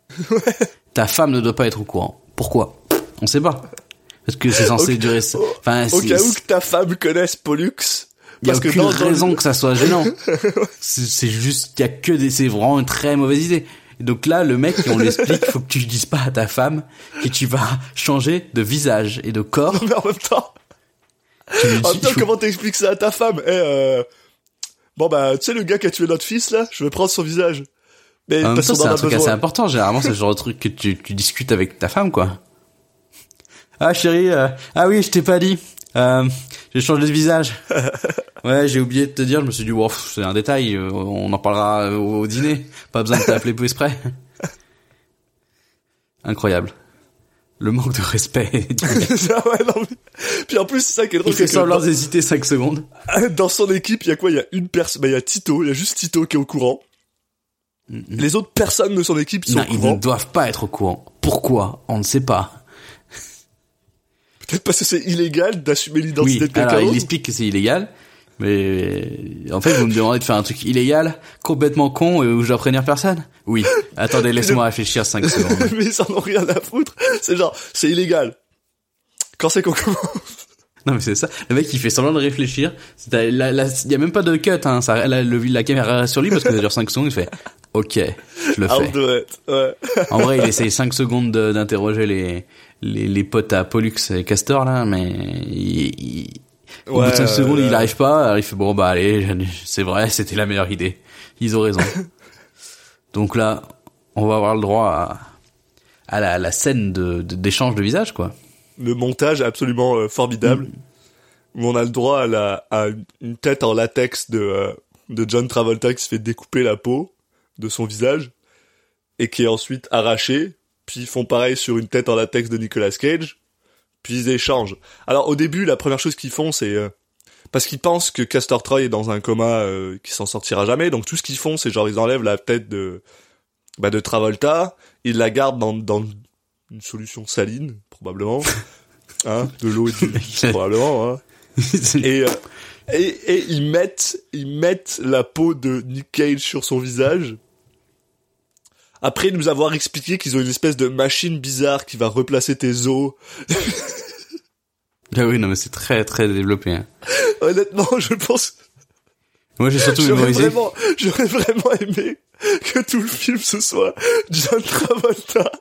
Ta femme ne doit pas être au courant. Pourquoi? On sait pas. Parce que c'est censé durer. Enfin, Au cas où que ta femme connaisse Pollux. il y a que aucune dans, dans le- raison que ça soit gênant. c'est juste qu'il y a que des, c'est vraiment une très mauvaise idée. Et donc là, le mec, on lui explique, faut que tu dises pas à ta femme que tu vas changer de visage et de corps. Mais en même temps, en même temps, comment t'expliques ça à ta femme? Eh, euh... Bon bah, tu sais le gars qui a tué notre fils là, je vais prendre son visage. Mais En même temps, c'est un truc assez important. Généralement, c'est le genre de truc que tu, tu discutes avec ta femme, quoi. Ah chérie, euh, ah oui, je t'ai pas dit. Euh, j'ai changé de visage. Ouais, j'ai oublié de te dire. Je me suis dit, wow, c'est un détail. euh, On en parlera euh, au dîner. Pas besoin de t'appeler pour exprès. Incroyable. Le manque de respect. Ah ouais, non, mais- Puis en plus, c'est ça qui est drôle, Il fait semblant d'hésiter 5 secondes. dans, dans son équipe, il y a quoi? Il y a une personne, bah il y a Tito, il y a juste Tito qui est au courant. Les autres personnes de son équipe sont Non, au ils courant. ne doivent pas être au courant. Pourquoi? On ne sait pas. Peut-être parce que c'est illégal d'assumer Oui, l'identité de quelqu'un alors il explique que c'est illégal, mais en fait vous me demandez de faire un truc illégal, complètement con, et où je dois prévenir personne? Oui. Attendez, laisse-moi réfléchir 5 secondes. mais ils en ont rien à foutre. C'est genre, c'est illégal. Quand c'est qu'on commence Non mais c'est ça. Le mec il fait semblant de réfléchir. Il y a même pas de cut. Hein. Ça, la, le- la caméra reste sur lui parce que ça dure 5 secondes. Il fait OK, je le fais. Ouais. En vrai, il essaye 5 secondes de- d'interroger les, les les potes à Pollux et Castor là, mais il, il- au bout de 5 Ouais, secondes, il arrive pas. Il fait bon bah allez, c'est vrai, c'était la meilleure idée. Ils ont raison. Donc là, on va avoir le droit à, à la, la scène de de- d'échange de, visage quoi. Le montage est absolument euh, formidable. Où on a le droit à, la, à une tête en latex de, euh, de John Travolta qui se fait découper la peau de son visage et qui est ensuite arrachée. Puis ils font pareil sur une tête en latex de Nicolas Cage. Puis ils échangent. Alors au début, la première chose qu'ils font, c'est... euh, parce qu'ils pensent que Castor Troy est dans un coma euh, qui s'en sortira jamais. Donc tout ce qu'ils font, c'est genre ils enlèvent la tête de bah, de Travolta, ils la gardent dans, dans une solution saline, probablement. Hein, de l'eau et du probablement. Hein. Et, euh, et et ils mettent ils mettent la peau de Nick Cage sur son visage. Après nous avoir expliqué qu'ils ont une espèce de machine bizarre qui va replacer tes os. Ah oui, non mais c'est très très développé. Hein. Honnêtement, je pense Moi j'ai surtout j'aurais vraiment j'aurais vraiment aimé que tout le film ce soit John Travolta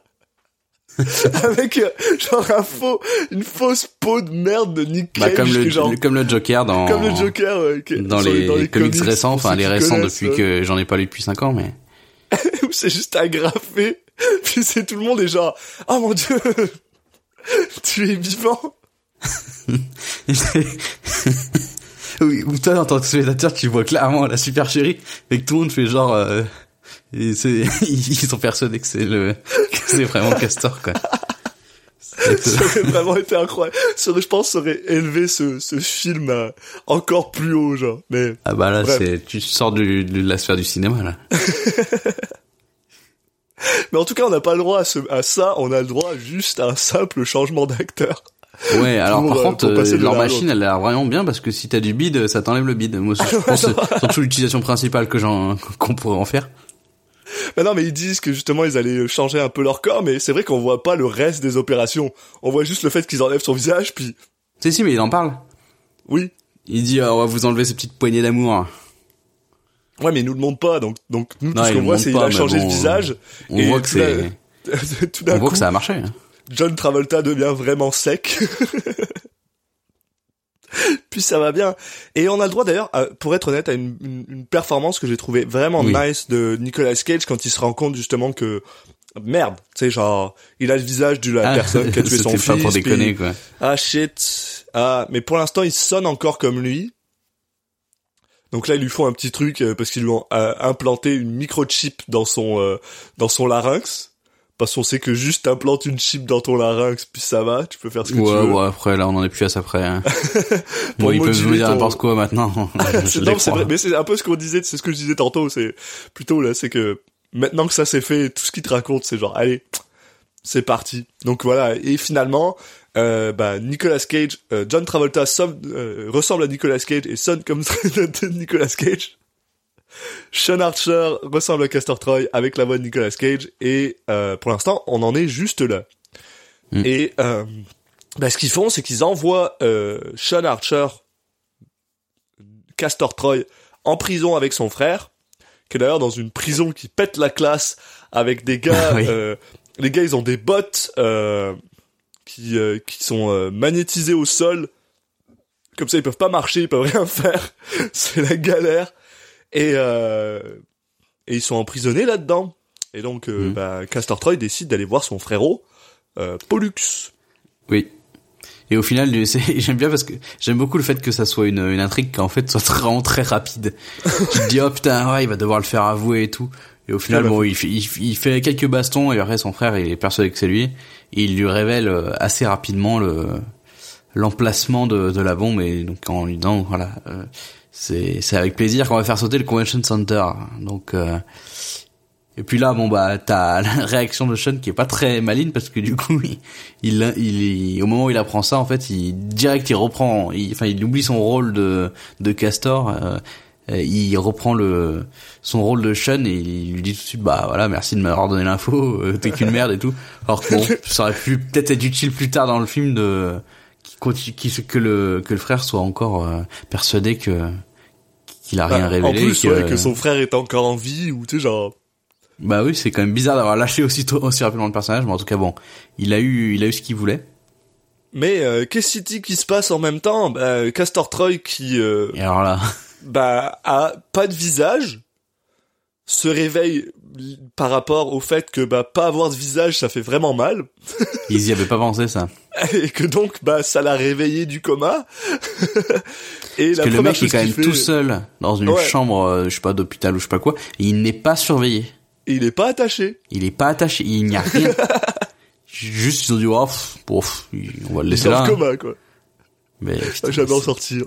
avec euh, genre un faux une fausse peau de merde de Nick Bah, Cage comme le, genre, comme le Joker dans comme le Joker dans les, comics, récents, enfin les récents depuis ouais. que j'en ai pas lu depuis 5 ans, mais où c'est juste agrafé. Puis c'est tout le monde est genre oh mon dieu tu es vivant. Oui, ou toi en tant que spectateur, tu vois clairement la super chérie et que tout le monde fait genre euh, ils sont persuadés que c'est le que c'est vraiment Castor quoi. Ça aurait vraiment été incroyable ça aurait, je pense ça aurait élevé ce, ce film à encore plus haut genre mais Ah bah là c'est tu sors du, de la sphère du cinéma là. mais en tout cas on n'a pas le droit à, ce, à ça on a le droit juste à un simple changement d'acteur Ouais, alors Pour, par euh, contre, euh, de leur machine, elle a l'air vraiment bien parce que si t'as du bide, ça t'enlève le bide. Moi, je pense que c'est surtout l'utilisation principale que j'en qu'on pourrait en faire. Mais non, mais ils disent que justement ils allaient changer un peu leur corps, mais c'est vrai qu'on voit pas le reste des opérations. On voit juste le fait qu'ils enlèvent son visage, puis Si si, mais il en parle. oui. Il dit ah, on va vous enlever ces petites poignées d'amour. Ouais, mais ils nous le montrent pas, donc donc nous Non, tout ce qu'on voit c'est pas, il a changé bon, de visage. On et voit que c'est tout d'un on voit coup, que ça a marché. hein. John Travolta devient vraiment sec. Puis ça va bien. Et on a le droit d'ailleurs, pour être honnête, à une, une- une performance que j'ai trouvé vraiment Oui. nice de Nicolas Cage quand il se rend compte justement que merde, tu sais genre il a le visage de la Ah, personne qui a tué son fils. pas pour puis- déconner quoi. Ah shit. Ah, mais pour l'instant, il sonne encore comme lui. Donc là, ils lui font un petit truc euh, parce qu'ils lui ont euh, implanté une microchip dans son euh, dans son larynx Parce qu'on sait que juste t'implantes une chip dans ton larynx, puis ça va, tu peux faire ce que tu veux. ouais, après, là, on en est plus à ça près. Hein. Bon, ils peuvent nous dire ton- n'importe quoi maintenant. Je non, vrai, mais c'est un peu ce qu'on disait, c'est ce que je disais tantôt, c'est plutôt là, c'est que maintenant que ça s'est fait, tout ce qu'il te raconte, c'est genre, allez, c'est parti. Donc voilà, et finalement, euh, bah, Nicolas Cage, euh, John Travolta somme- euh, ressemble à Nicolas Cage et sonne comme Nicolas Cage. Sean Archer ressemble à Castor Troy avec la voix de Nicolas Cage et euh, pour l'instant, on en est juste là. Mm. Et euh, bah, ce qu'ils font, c'est qu'ils envoient euh, Sean Archer Castor Troy en prison avec son frère, qui est d'ailleurs dans une prison qui pète la classe avec des gars. Oui. euh, les gars, ils ont des bottes euh, qui euh, qui sont magnétisées au sol. Comme ça, ils peuvent pas marcher, ils peuvent rien faire. C'est la galère. Et euh, et ils sont emprisonnés là-dedans. Et donc, euh, Mhm. bah, Castor Troy décide d'aller voir son frérot, euh, Pollux. Oui. Et au final, j'aime bien parce que j'aime beaucoup le fait que ça soit une, une intrigue qui en fait soit vraiment très rapide. tu te dis oh putain ouais il va devoir le faire avouer et tout. Et au final Ah bah, bon il fait, il, il fait quelques bastons et après son frère il est persuadé que c'est lui et il lui révèle assez rapidement le l'emplacement de, de la bombe et donc en lui disant voilà euh, c'est c'est avec plaisir qu'on va faire sauter le convention center donc euh, et puis là, bon bah, t'as la réaction de Sean qui est pas très maligne parce que du coup, il, il, il- au moment où il apprend ça, en fait, il direct, il reprend, il, enfin, il oublie son rôle de de Castor, euh, il reprend le son rôle de Sean et il lui dit tout de suite, bah voilà, merci de m'avoir donné l'info, euh, t'es qu'une merde et tout. Alors que bon, ça aurait pu peut-être être utile plus tard dans le film de que le que le frère soit encore euh, persuadé que qu'il a rien Bah, révélé. en plus, et que, ouais, que son frère est encore en vie, ou tu sais, genre, bah oui, c'est quand même bizarre d'avoir lâché aussitôt aussi rapidement le personnage, mais en tout cas bon, il a eu il a eu ce qu'il voulait. Mais euh, qu'est-ce qui se passe en même temps? Bah, Castor Troy qui euh, Et alors là, bah a pas de visage se réveille par rapport au fait que bah pas avoir de visage ça fait vraiment mal ils y avaient pas pensé ça. et que donc bah ça l'a réveillé du coma et Parce la que le mec est quand même fait, tout seul dans une Ouais. chambre, euh, je sais pas d'hôpital ou je sais pas quoi, et il n'est pas surveillé. il est pas attaché Il est pas attaché, il n'y a rien. Juste ils ont dit oh, pff, on va le laisser dans là. le hein. coma quoi Mais en c'est- sortir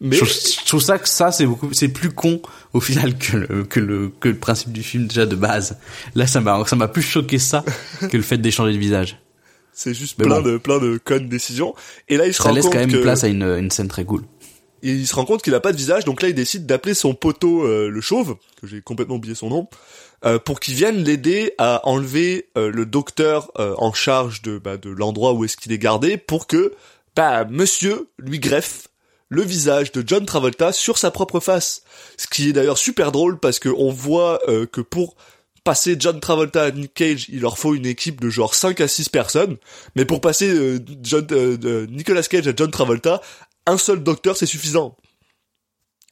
mais je, trouve- je trouve ça que ça c'est beaucoup c'est plus con au final que le que le que le principe du film déjà de base. Là ça m'a ça m'a plus choqué ça que le fait d'échanger de visage. c'est juste Mais plein bon. de plein de connes décisions et là il se Ça rend laisse compte quand même que place à une une scène très cool. Et il se rend compte qu'il a pas de visage, donc là il décide d'appeler son poteau euh, le chauve, que j'ai complètement oublié son nom, euh, pour qu'il vienne l'aider à enlever euh, le docteur euh, en charge de bah, de l'endroit où est-ce qu'il est gardé, pour que bah Monsieur lui greffe le visage de John Travolta sur sa propre face. Ce qui est d'ailleurs super drôle parce que on voit euh, que pour passer John Travolta à Nick Cage, il leur faut une équipe de genre 5 à 6 personnes, mais pour passer euh, John, euh, Nicolas Cage à John Travolta, un seul docteur c'est suffisant.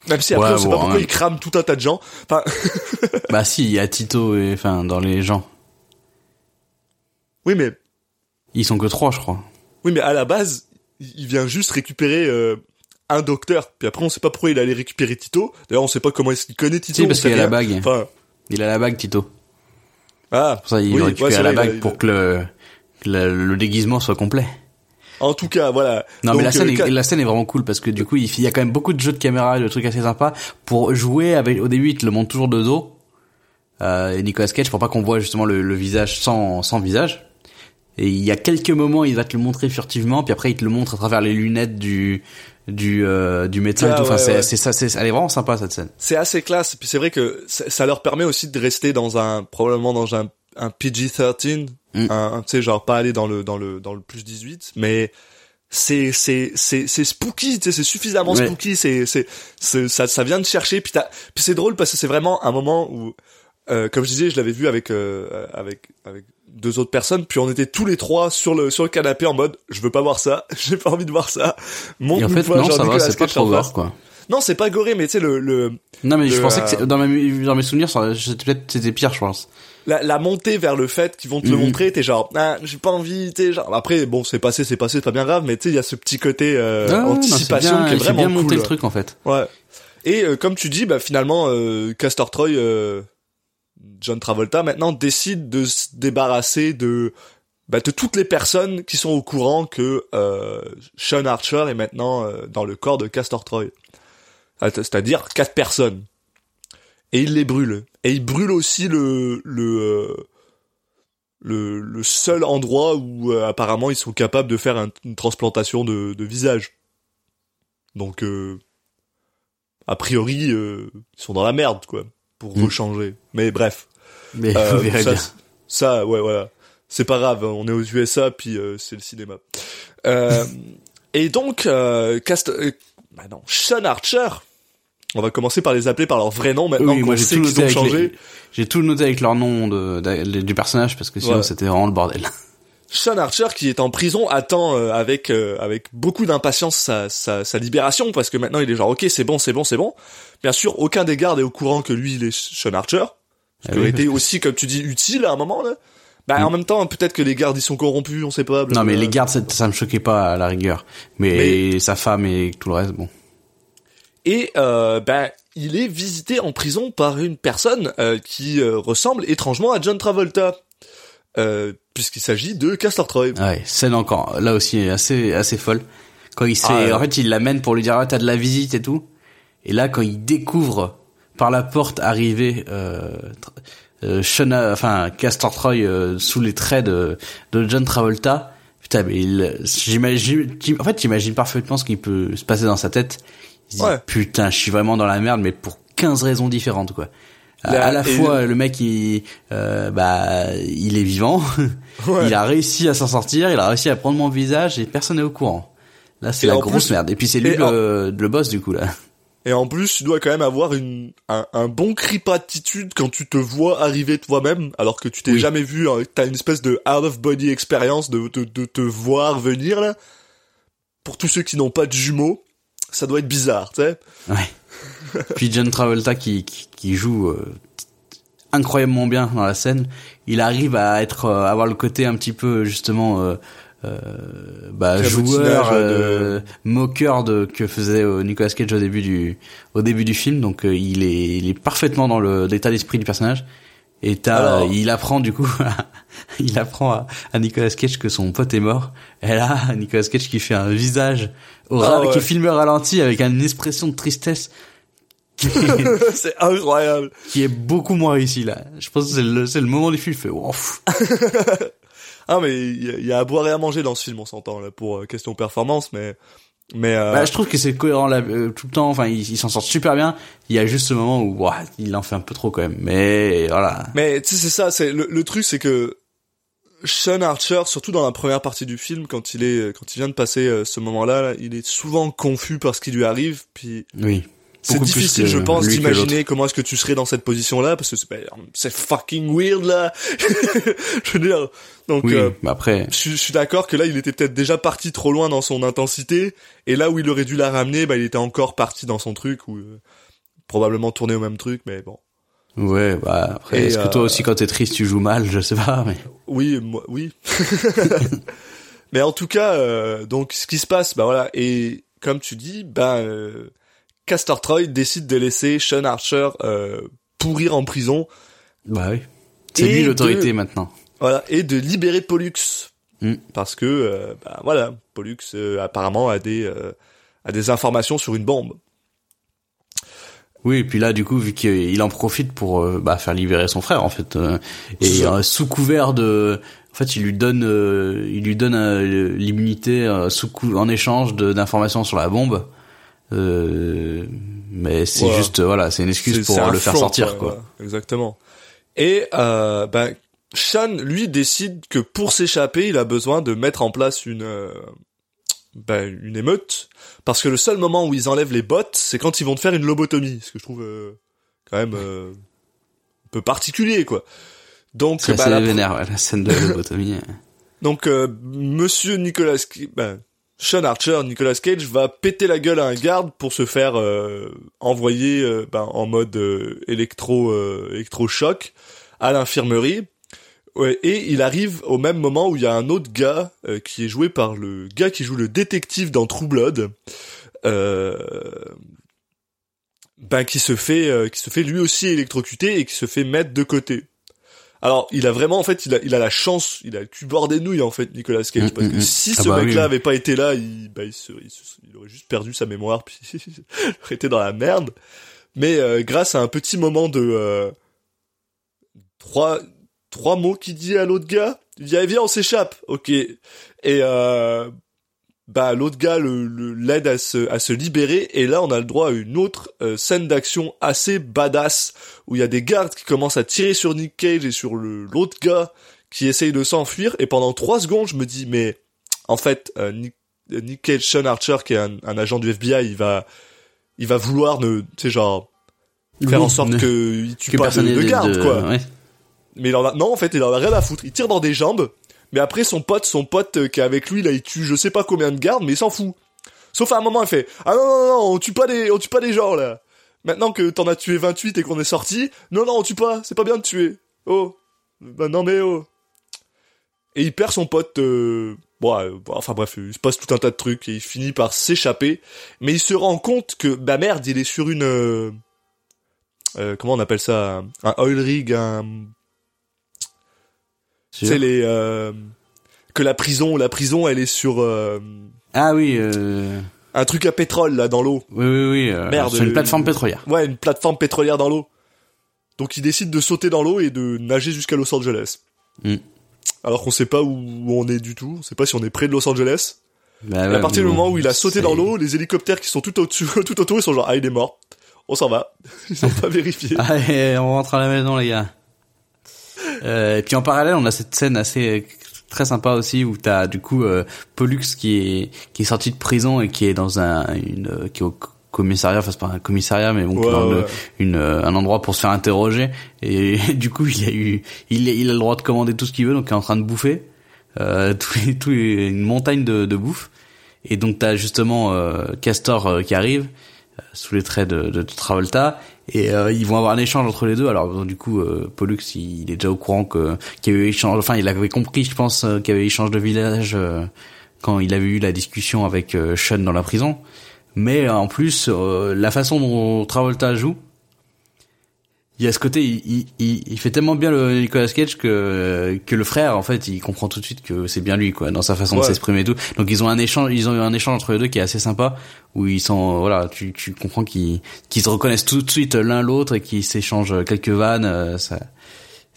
Même si après Ouais, on sait bon, pas pourquoi il crame tout un tas de gens. Enfin, Bah si, il y a Tito et enfin dans les gens. oui mais Ils sont que trois, je crois. oui mais à la base, il il vient juste récupérer euh, un docteur. Puis après on sait pas pourquoi il allait récupérer Tito. D'ailleurs on sait pas comment est-ce qu'il connaît Tito. Si, parce qu'il a la bague. Enfin, Il a la bague, Tito. ah, Pour ça, il oui, récupère ouais, la vrai, bague a- pour que le, que le, le déguisement soit complet. En tout cas, voilà. Non, Donc, mais la scène, euh, est, la scène est vraiment cool parce que du coup, il il y a quand même beaucoup de jeux de caméra et de trucs assez sympas pour jouer avec. Au début, il te le montre toujours de dos. Euh, et Nicolas Cage pour pas qu'on voit justement le, le visage sans sans visage. Et il y a quelques moments, il va te le montrer furtivement, puis après, il te le montre à travers les lunettes du du euh, du médecin. et Ah, tout. Enfin, ouais, c'est ouais. ça, c'est elle est vraiment sympa cette scène. c'est assez classe. Puis c'est vrai que ça, leur permet aussi de rester dans un probablement dans un, un PG-13, Mm. un, un- tu sais genre pas aller dans le dans le dans le plus 18, mais c'est c'est c'est c'est spooky, tu sais, c'est suffisamment Ouais. spooky, c'est c'est c'est- ça ça vient de chercher. Puis t'as puis c'est drôle parce que c'est vraiment un moment où euh, comme je disais, je l'avais vu avec euh, avec avec deux autres personnes, puis on était tous les trois sur le sur le canapé en mode je veux pas voir ça, j'ai pas envie de voir ça. Et en fait, non, ça va, c'est pas trop gore, quoi. Non, c'est pas goré, mais tu sais le le Non, mais je pensais que euh, dans, mes dans mes souvenirs, peut-être c'était pire, je pense. la, la montée vers le fait qu'ils vont te le Mhm. montrer, t'es genre, ah, j'ai pas envie, t'es genre, après, bon, c'est passé, c'est passé, c'est pas bien grave, mais tu sais, il y a ce petit côté euh, Ah, non, anticipation bien, qui est vraiment bien cool. le truc en fait. Ouais. Et euh, comme tu dis, bah finalement, euh, Castor Troy, euh, John Travolta maintenant décide de se débarrasser de bah, de toutes les personnes qui sont au courant que euh, Sean Archer est maintenant euh, dans le corps de Castor Troy. Ah, C'est-à-dire quatre personnes. Et il les brûle. Et il brûle aussi le le euh, le, le seul endroit où euh, apparemment ils sont capables de faire un- une transplantation de, de visage. Donc euh, a priori ils sont dans la merde quoi pour Mm. rechanger. Mais bref. Mais Euh, vous verrez ça, bien. ça, ouais, voilà. C'est pas grave, on est aux USA, puis euh, c'est le cinéma. Euh, et donc, euh, Cast... euh, bah non, Sean Archer, on va commencer par les appeler par leur vrai nom maintenant Oui, moi j'ai tout noté j'ai tout noté avec leur nom de, de- du personnage parce que sinon Ouais. c'était vraiment le bordel. Sean Archer, qui est en prison, attend euh, avec euh, avec beaucoup d'impatience sa, sa, sa libération, parce que maintenant il est genre, ok, c'est bon, c'est bon, c'est bon. Bien sûr, aucun des gardes est au courant que lui, il est Sean Archer. Ce Ah qui aurait été aussi, comme tu dis, utile à un moment, là. Bah, Mm. en même temps, peut-être que les gardes, ils sont corrompus, on sait pas. Non mais les gardes ça, ça me choquait pas à la rigueur, mais, sa femme et tout le reste bon. Et euh, ben il est visité en prison par une personne euh, qui euh, ressemble étrangement à John Travolta, euh, puisqu'il s'agit de Castor Troy. Ouais, scène encore là aussi assez assez folle. Quand il Ah, ouais. en fait il l'amène pour lui dire ah t'as de la visite et tout. Et là quand il découvre par la porte arriver euh, euh, enfin Castor Troy euh, sous les traits de de John Travolta. Putain mais il j'imagine en fait j'imagine parfaitement ce qui peut se passer dans sa tête. Il se dit Ouais. putain je suis vraiment dans la merde mais pour 15 raisons différentes quoi. À- La- à la et fois le mec il euh, bah il est vivant Ouais. il a réussi à s'en sortir il a réussi à prendre mon visage et personne n'est au courant là c'est la grosse plus- merde et puis c'est lui le, le boss du coup là Et en plus, tu dois quand même avoir une un, un bon creep attitude quand tu te vois arriver toi-même, alors que tu t'es Oui. jamais vu. hein, T'as une espèce de out of body expérience de, de de te voir venir là. Pour tous ceux qui n'ont pas de jumeaux, ça doit être bizarre, tu sais. ouais puis John Travolta qui qui, qui joue euh, incroyablement bien dans la scène. Il arrive à être euh, avoir le côté un petit peu justement euh, euh, bah, joueur de- euh, moqueur de que faisait euh, Nicolas Cage au début du au début du film. Donc euh, il est il est parfaitement dans le l'état d'esprit du personnage. Et t'as Alors- euh, il apprend du coup il apprend à, à Nicolas Cage que son pote est mort. Et là Nicolas Cage qui fait un visage au Ah ouais. qui filme au ralenti avec une expression de tristesse c'est incroyable. qui est beaucoup moins réussi là je pense que c'est le c'est le moment du film il fait. Ah mais il y, a- il y a à boire et à manger dans ce film, on s'entend là pour euh, question performance, mais mais euh, Bah, je trouve que c'est cohérent là, euh, tout le temps. Enfin, il, il s'en sort super bien. Il y a juste ce moment où ouah, il en fait un peu trop quand même. Mais voilà. Mais tu sais, c'est ça, c'est le, le truc, c'est que Sean Archer, surtout dans la première partie du film, quand il est, quand il vient de passer euh, ce moment-là, là, il est souvent confus par ce qui lui arrive, puis Oui. C'est difficile, je pense, d'imaginer comment est-ce que tu serais dans cette position-là, parce que c'est, ben, c'est fucking weird là. je veux dire, donc. Oui. euh, mais après, je, suis- je suis d'accord que là, il était peut-être déjà parti trop loin dans son intensité, et là où il aurait dû la ramener, bah, il était encore parti dans son truc, ou euh, probablement tourné au même truc, mais bon. ouais. Bah après, est-ce que toi euh, aussi quand t'es triste tu joues mal? Je sais pas. Mais Oui, moi, oui. mais en tout cas, euh, donc ce qui se passe, bah voilà, et comme tu dis, bah euh, Castor Troy décide de laisser Sean Archer euh, pourrir en prison, bah oui. C'est lui l'autorité maintenant. voilà, et de libérer Pollux, Mm. parce que euh, bah voilà, Pollux euh, apparemment a des a des informations sur une bombe. Oui, et puis là, du coup, vu qu'il en profite pour bah, faire libérer son frère, en fait, et sous couvert de, en fait, il lui donne, il lui donne l'immunité sous cou- en échange de- d'informations sur la bombe. Euh, mais c'est juste, voilà, c'est une excuse pour un le faire front, sortir, quoi. exactement. Et euh, ben Sean, lui, décide que pour s'échapper, il a besoin de mettre en place une euh, ben, une émeute, parce que le seul moment où ils enlèvent les bottes, c'est quand ils vont te faire une lobotomie, ce que je trouve euh, quand même euh, un peu particulier, quoi. Donc, C'est bah, la- vénère, ouais, la scène de lobotomie. donc euh, Monsieur Nicolas, ben, Sean Archer, Nicolas Cage va péter la gueule à un garde pour se faire euh, envoyer euh, ben, en mode euh, électro électrochoc à l'infirmerie. Et il arrive au même moment où il y a un autre gars qui est joué par le gars qui joue le détective dans True Blood. Ben qui se fait qui se fait lui aussi électrocuter et qui se fait mettre de côté. Alors, il a vraiment en fait, il a il a la chance, il a le cul bord des nouilles en fait Nicolas Cage parce que si Ah ce bah mec-là oui, avait pas été là, il bah il, se- il se- il aurait juste perdu sa mémoire puis il aurait été dans la merde. Mais euh, grâce à un petit moment de euh, trois trois mots qu'il dit à l'autre gars, il dit allez viens on s'échappe, ok. Et euh, bah l'autre gars le le- l'aide à se à se libérer et là on a le droit à une autre euh, scène d'action assez badass où il y a des gardes qui commencent à tirer sur Nick Cage et sur le l'autre gars qui essaye de s'enfuir et pendant trois secondes je me dis mais en fait euh, Nick, euh, Nick Cage Sean Archer qui est un, un agent du FBI il va il va vouloir ne tu sais genre faire Oui, en sorte que il tue que pas de, de garde de- quoi ouais. mais il en a, non, en fait, il en a rien à foutre. Il tire dans des jambes, mais après, son pote, son pote euh, qui est avec lui, là, il tue je sais pas combien de gardes, mais il s'en fout. Sauf à un moment, il fait, ah non, non, non, on tue pas des, on tue pas des gens, là. Maintenant que t'en as tué 28 et qu'on est sorti, non, non, on tue pas, c'est pas bien de tuer. Oh. Bah, non, mais oh. Et il perd son pote, euh, bon, euh, bon, enfin bref, il se passe tout un tas de trucs et il finit par s'échapper, mais il se rend compte que, bah merde, il est sur une, euh, comment on appelle ça, un, oil rig, un. C'est les euh, que la prison, la prison, elle est sur euh, Ah oui, euh... un truc à pétrole là dans l'eau. oui, oui, oui. Merde, Sur une plateforme pétrolière. Ouais, une plateforme pétrolière dans l'eau. Donc il décide de sauter dans l'eau et de nager jusqu'à Los Angeles. Mm. Alors qu'on sait pas où on est du tout, on sait pas si on est près de Los Angeles. Bah, ouais, à partir du moment où il a sauté dans l'eau, les hélicoptères qui sont tout au-dessus, tout autour, ils sont genre ah il est mort. On s'en va. Ils ont pas vérifié. Allez, on rentre à la maison, les gars. Euh, et puis en parallèle, on a cette scène assez très sympa aussi où t'as du coup euh, Pollux qui est qui est sorti de prison et qui est dans un une euh, qui est au commissariat, enfin c'est pas un commissariat mais bon Ouais, le- une euh, un endroit pour se faire interroger. Et du coup il a eu il il a le droit de commander tout ce qu'il veut donc il est en train de bouffer euh, tout tout une montagne de, de bouffe. Et donc t'as justement euh, Castor euh, qui arrive euh, sous les traits de, de, Travolta. Et euh, ils vont avoir un échange entre les deux. Alors du coup euh, Pollux il, est déjà au courant que qu'il y a échange enfin il avait compris je pense euh, qu'il y avait échange de village euh, quand il avait eu la discussion avec euh, Sean dans la prison. Mais euh, en plus euh, la façon dont Travolta joue il y a ce côté, il, il, il, il fait tellement bien le Nicolas Cage que que le frère, en fait, il comprend tout de suite que c'est bien lui, quoi, dans sa façon de s'exprimer et tout. Donc ils ont un échange, ils ont eu un échange entre les deux qui est assez sympa, où ils sont, voilà, tu tu comprends qu'ils qu'ils se reconnaissent tout de suite l'un l'autre et qu'ils s'échangent quelques vannes, euh, ça.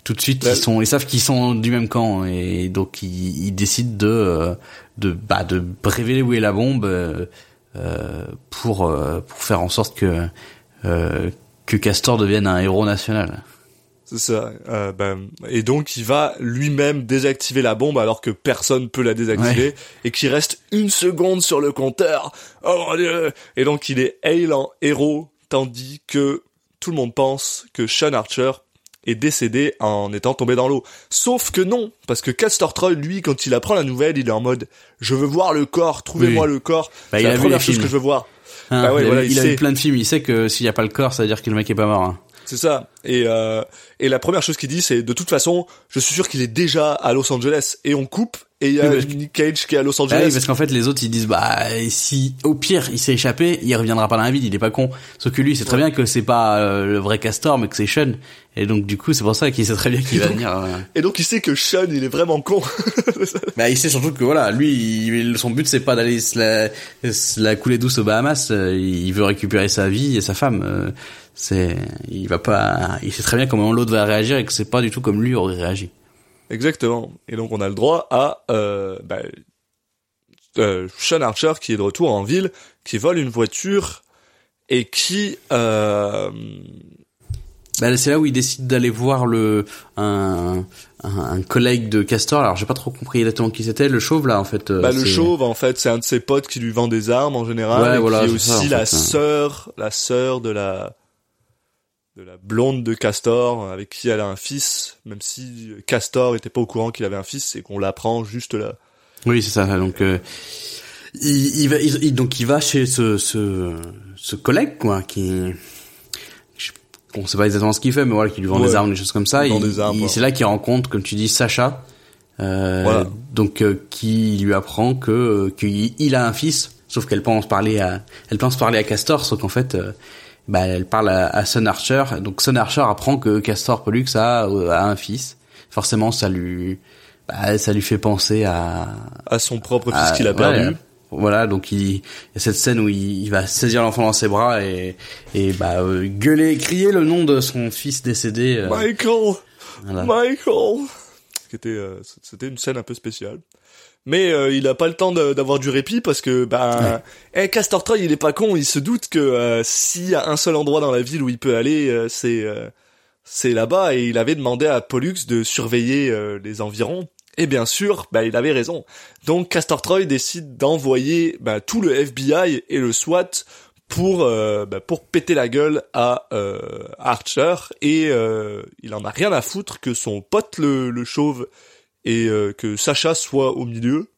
Tout de suite, Ouais. ils sont, ils savent qu'ils sont du même camp et donc ils, ils décident de euh, de bah de révéler où est la bombe euh, euh, pour pour faire en sorte que euh, que Castor devienne un héros national. C'est ça. Euh, ben, et donc il va lui-même désactiver la bombe alors que personne peut la désactiver et qu'il reste une seconde sur le compteur. Oh mon dieu Et donc il est hail en héros tandis que tout le monde pense que Sean Archer est décédé en étant tombé dans l'eau. Sauf que non, parce que Castor Troy, lui, quand il apprend la nouvelle, il est en mode « Je veux voir le corps, trouvez-moi Oui. le corps. Bah, C'est la première chose que je veux voir. Hein, Bah ouais, il a, voilà, il il a sait. vu plein de films, il sait que s'il n'y a pas le corps, ça veut dire que le mec est pas mort. hein. C'est ça. Et euh, et la première chose qu'il dit, c'est de toute façon, je suis sûr qu'il est déjà à Los Angeles. Et on coupe et il y a Oui, Nick Cage qui est à Los Ah Angeles. oui, parce qu'en fait, les autres, ils disent, bah, si, au pire, il s'est échappé, il reviendra pas dans la ville, il est pas con. Sauf que lui, il sait très bien que c'est pas euh, le vrai Castor, mais que c'est Sean. Et donc, du coup, c'est pour ça qu'il sait très bien qu'il va venir. euh. Et donc il sait que Sean, il est vraiment con. Bah, il sait surtout que voilà, lui, il- son but c'est pas d'aller se la, se la couler douce aux Bahamas. euh, Il veut récupérer sa vie et sa femme. C'est, il va pas, il sait très bien comment l'autre va réagir et que c'est pas du tout comme lui aurait réagi. Exactement. Et donc on a le droit à euh, bah, euh, Sean Archer qui est de retour en ville, qui vole une voiture et qui euh, Bah, c'est là où il décide d'aller voir le un, un, un collègue de Castor. Alors j'ai pas trop compris exactement qui c'était. Le chauve là en fait. euh, bah, le chauve en fait c'est un de ses potes qui lui vend des armes en général Ouais, et voilà, qui est ça, aussi la hein. sœur la sœur de la de la blonde de Castor avec qui elle a un fils même si Castor était pas au courant qu'il avait un fils et qu'on l'apprend juste là Oui c'est ça. Donc euh, il, il va il- donc il va chez ce ce ce collègue quoi qui je- on sait pas exactement ce qu'il fait mais voilà qui lui vend Ouais. des armes des choses comme ça. Il. C'est là qu'il rencontre comme tu dis Sacha. Euh, Voilà. donc euh, qui lui apprend que qu'il il a un fils sauf qu'elle pense parler à elle pense parler à Castor sauf qu'en fait euh, bah elle parle à, à Son Archer. Donc Son Archer apprend que Castor Pollux a, a un fils. Forcément, ça lui bah, ça lui fait penser à À son propre fils qu'il a ouais, perdu. voilà, donc il, il y a cette scène où il, il va saisir l'enfant dans ses bras et et bah euh, gueuler, crier le nom de son fils décédé. euh, Michael voilà. Michael Qui était, euh, C'était une scène un peu spéciale. Mais euh, il a pas le temps d'avoir du répit parce que bah eh, Castor Troy il est pas con, il se doute que euh, s'il y a un seul endroit dans la ville où il peut aller, euh, c'est euh, c'est là-bas et il avait demandé à Pollux de surveiller euh, les environs. Et bien sûr, bah, il avait raison. Donc Castor Troy décide d'envoyer bah, tout le FBI et le SWAT pour euh, bah, pour péter la gueule à euh, Archer et euh, il en a rien à foutre que son pote le, le chauve et euh, que Sacha soit au milieu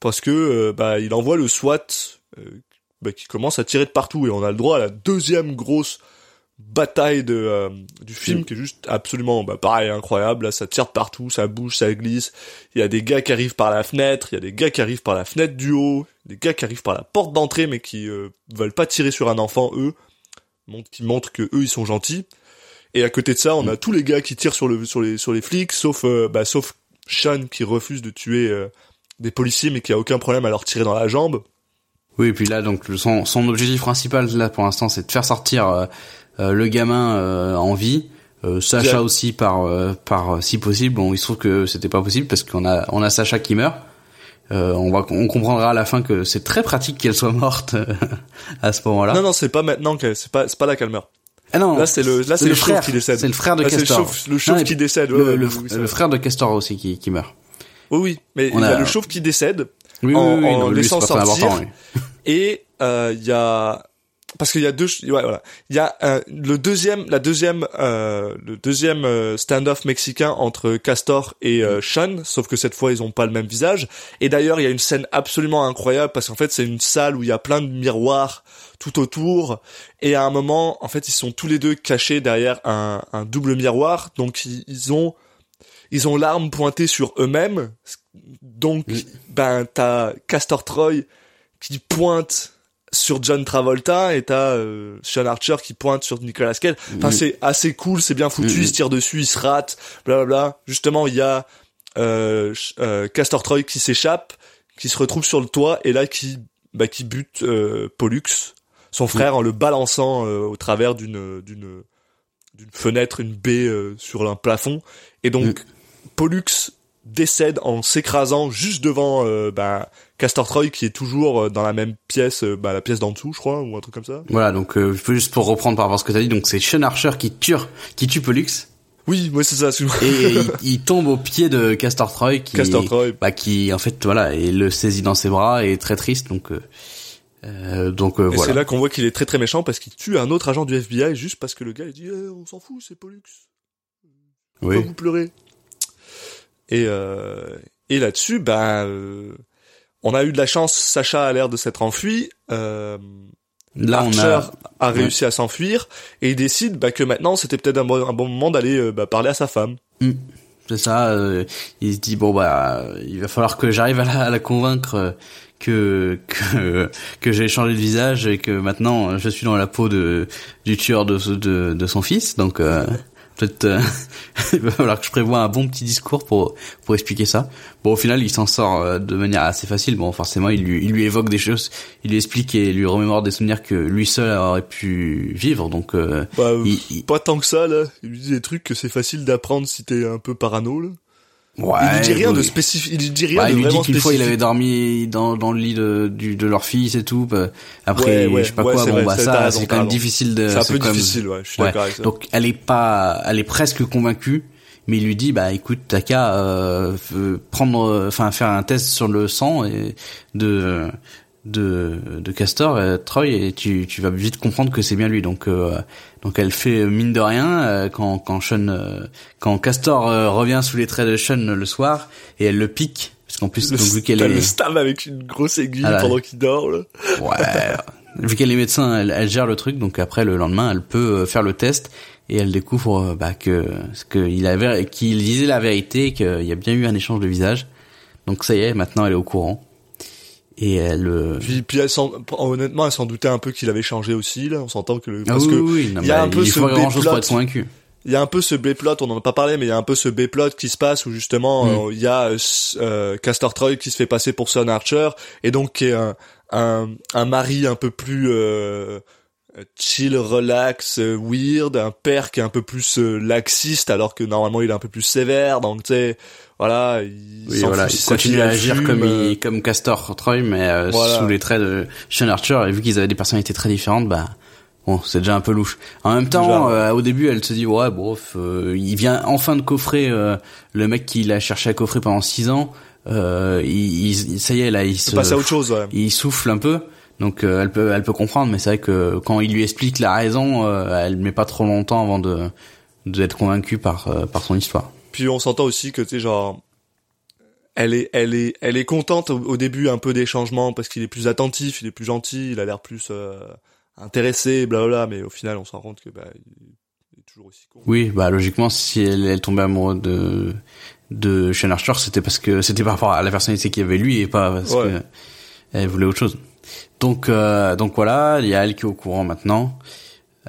parce que euh, bah il envoie le SWAT euh, bah, qui commence à tirer de partout. Et on a le droit à la deuxième grosse bataille de euh, du film qui est juste absolument bah, pareil incroyable. Là ça tire de partout ça bouge ça glisse. Il y a des gars qui arrivent par la fenêtre il y a des gars qui arrivent par la fenêtre du haut des gars qui arrivent par la porte d'entrée mais qui euh, veulent pas tirer sur un enfant eux. Qui montrent que eux ils sont gentils. Et à côté de ça on a tous les gars qui tirent sur le sur les sur les flics sauf euh, bah sauf Sean qui refuse de tuer euh, des policiers mais qui a aucun problème à leur tirer dans la jambe Oui, et puis là, donc son, son objectif principal là pour l'instant, c'est de faire sortir euh, euh, le gamin euh, en vie. Euh, Sacha aussi par euh, par si possible. Bon, il se trouve que c'était pas possible parce qu'on a on a Sacha qui meurt. Euh, on va on comprendra à la fin que c'est très pratique qu'elle soit morte à ce moment-là. non non c'est pas maintenant que c'est pas c'est pas là qu'elle meurt Ah non, Là, c'est le- là, c'est le chauve frère, qui décède. C'est le frère de Là, c'est le Castor. chauve- le qui décède, ouais, Le, le, oui, le frère de Castor aussi qui, qui meurt. oui oui mais On il y a a- le chauve qui décède Oui, En- oui, oui, en non, lui, laissant sortir. et euh, il y a parce qu'il y a deux ouais, voilà. Il y a un- le deuxième la deuxième euh, le deuxième euh, stand-off mexicain entre Castor et euh, Sean sauf que cette fois ils ont pas le même visage. Et d'ailleurs il y a une scène absolument incroyable parce qu'en fait c'est une salle où il y a plein de miroirs tout autour. Et à un moment en fait ils sont tous les deux cachés derrière un, un double miroir. Donc ils, ils ont ils ont l'arme pointée sur eux-mêmes. Donc ben t'as Castor Troy qui pointe sur John Travolta et t'as euh, Sean Archer qui pointe sur Nicolas Cage. Enfin, c'est assez cool, c'est bien foutu, Mhm. il se tire dessus, il se rate, blablabla. Justement, il y a euh, euh, Castor Troy qui s'échappe, qui se retrouve sur le toit et là qui bah, qui bute euh, Pollux, son frère, en le balançant euh, au travers d'une d'une d'une fenêtre, une baie euh, sur un plafond. Et donc Pollux décède en s'écrasant juste devant euh, bah, Castor Troy qui est toujours euh, dans la même pièce, euh, bah, la pièce d'en dessous, je crois, ou un truc comme ça. Voilà, donc euh, juste pour reprendre par rapport à ce que t'as dit, donc c'est Sean Archer qui tue qui tue Pollux Oui, moi c'est ça. excuse-moi. et il, il tombe au pied de Castor Troy qui Castor Troy. bah qui en fait voilà et le saisit dans ses bras et est très triste donc euh, euh, donc euh, Et voilà. c'est là qu'on voit qu'il est très très méchant parce qu'il tue un autre agent du FBI juste parce que le gars il dit Eh, on s'en fout, c'est Pollux. Pourquoi oui. vous pleurez? Et euh, et là-dessus, bah on a eu de la chance. Sacha a l'air de s'être enfui. Euh, Là on Archer a a réussi à s'enfuir et il décide bah, que maintenant c'était peut-être un, bon- un bon moment d'aller euh, bah, parler à sa femme. c'est ça euh, il se dit bon bah il va falloir que j'arrive à la, à la convaincre euh, que que que j'ai changé de visage et que maintenant je suis dans la peau de du tueur de de, de son fils donc euh, peut-être euh, il va falloir que je prévoie un bon petit discours pour pour expliquer ça bon au final il s'en sort euh, de manière assez facile bon forcément il lui il lui évoque des choses il lui explique et lui remémore des souvenirs que lui seul aurait pu vivre donc euh, Bah, il- il- Pas tant que ça là. Il lui dit des trucs que c'est facile d'apprendre si t'es un peu parano. Là. Ouais, il dit rien oui. de spécifique. Il dit rien Ouais, de il lui dit vraiment qu'une fois il avait dormi dans, dans le lit de, du, de leur fils et tout. bah, Après, Ouais, ouais, je sais pas quoi, bon vrai, bah ça, c'est quand même difficile de. C'est un peu difficile, ouais. Je suis d'accord avec ça. Donc elle est pas, elle est presque convaincue, mais il lui dit bah écoute t'as qu'à euh, prendre, enfin faire un test sur le sang et de de de Castor euh, Troy et tu tu vas vite comprendre que c'est bien lui donc euh, donc elle fait mine de rien euh, quand quand Sean euh, quand Castor euh, revient sous les traits de Sean le soir et elle le pique parce qu'en plus Le, donc vu qu'elle est le stab avec une grosse aiguille Ah pendant qu'il dort. Là. Ouais. Vu qu'elle est médecin, elle, elle gère le truc, donc après le lendemain, elle peut euh, faire le test et elle découvre euh, bah, que qu'il avait qu'il disait la vérité, qu'il y a bien eu un échange de visage. Donc ça y est, maintenant elle est au courant. Et elle. euh, Puis, puis elle honnêtement, elle s'en doutait un peu qu'il avait changé aussi, là. On s'entend que le, ah parce oui, que oui, non, il y a bah, un peu il ce faut grand chose pour être convaincu. il y a un peu ce B-plot, on en a pas parlé, mais il y a un peu ce B-plot qui se passe où justement, Mm. euh, il y a euh, euh, Castor Troy qui se fait passer pour Son Archer, et donc qui est un, un, un mari un peu plus euh, chill, relax, euh, weird, un père qui est un peu plus laxiste, alors que normalement il est un peu plus sévère, donc tu sais, voilà, il Oui, voilà, il continue à agir fume, comme, il, comme Castor Troy, mais euh, Voilà. sous les traits de Sean Archer. Et vu qu'ils avaient des personnalités très différentes, bah bon, c'est déjà un peu louche. En même temps, euh, au début, elle se dit ouais, bof, euh, il vient enfin de coffrer euh, le mec qu'il a cherché à coffrer pendant six ans. Euh, il, il- ça y est, là, il se, passer à autre chose, ouais. il souffle un peu. Donc euh, elle peut, elle peut comprendre, mais c'est vrai que quand il lui explique la raison, euh, elle met pas trop longtemps avant de d'être convaincue par euh, par son histoire. Puis on s'entend aussi que tu sais genre elle est elle est elle est contente au, au début un peu des changements parce qu'il est plus attentif, il est plus gentil, il a l'air plus euh, intéressé, blablabla, mais au final on s'en rend compte que bah il est toujours aussi con. Oui, bah logiquement, si elle, elle tombait amoureuse de de Sean Archer, c'était parce que c'était par rapport à la personnalité qu'il y avait lui et pas parce Ouais. que elle voulait autre chose. Donc euh, donc voilà, il y a elle qui est au courant maintenant.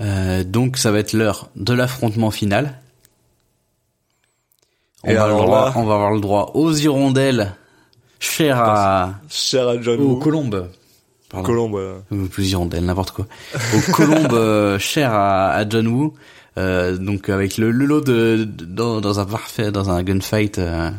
Euh, donc ça va être l'heure de l'affrontement final. On Et va, alors le droit, là- on va avoir le droit aux hirondelles chères à Cher à John aux colombes. Pardon. Colombe. Euh, plus hirondelles, n'importe quoi. Aux colombes euh, chères à, à John Woo. Euh, donc avec le, le lot de, de- dans, dans un parfait dans un gunfight euh,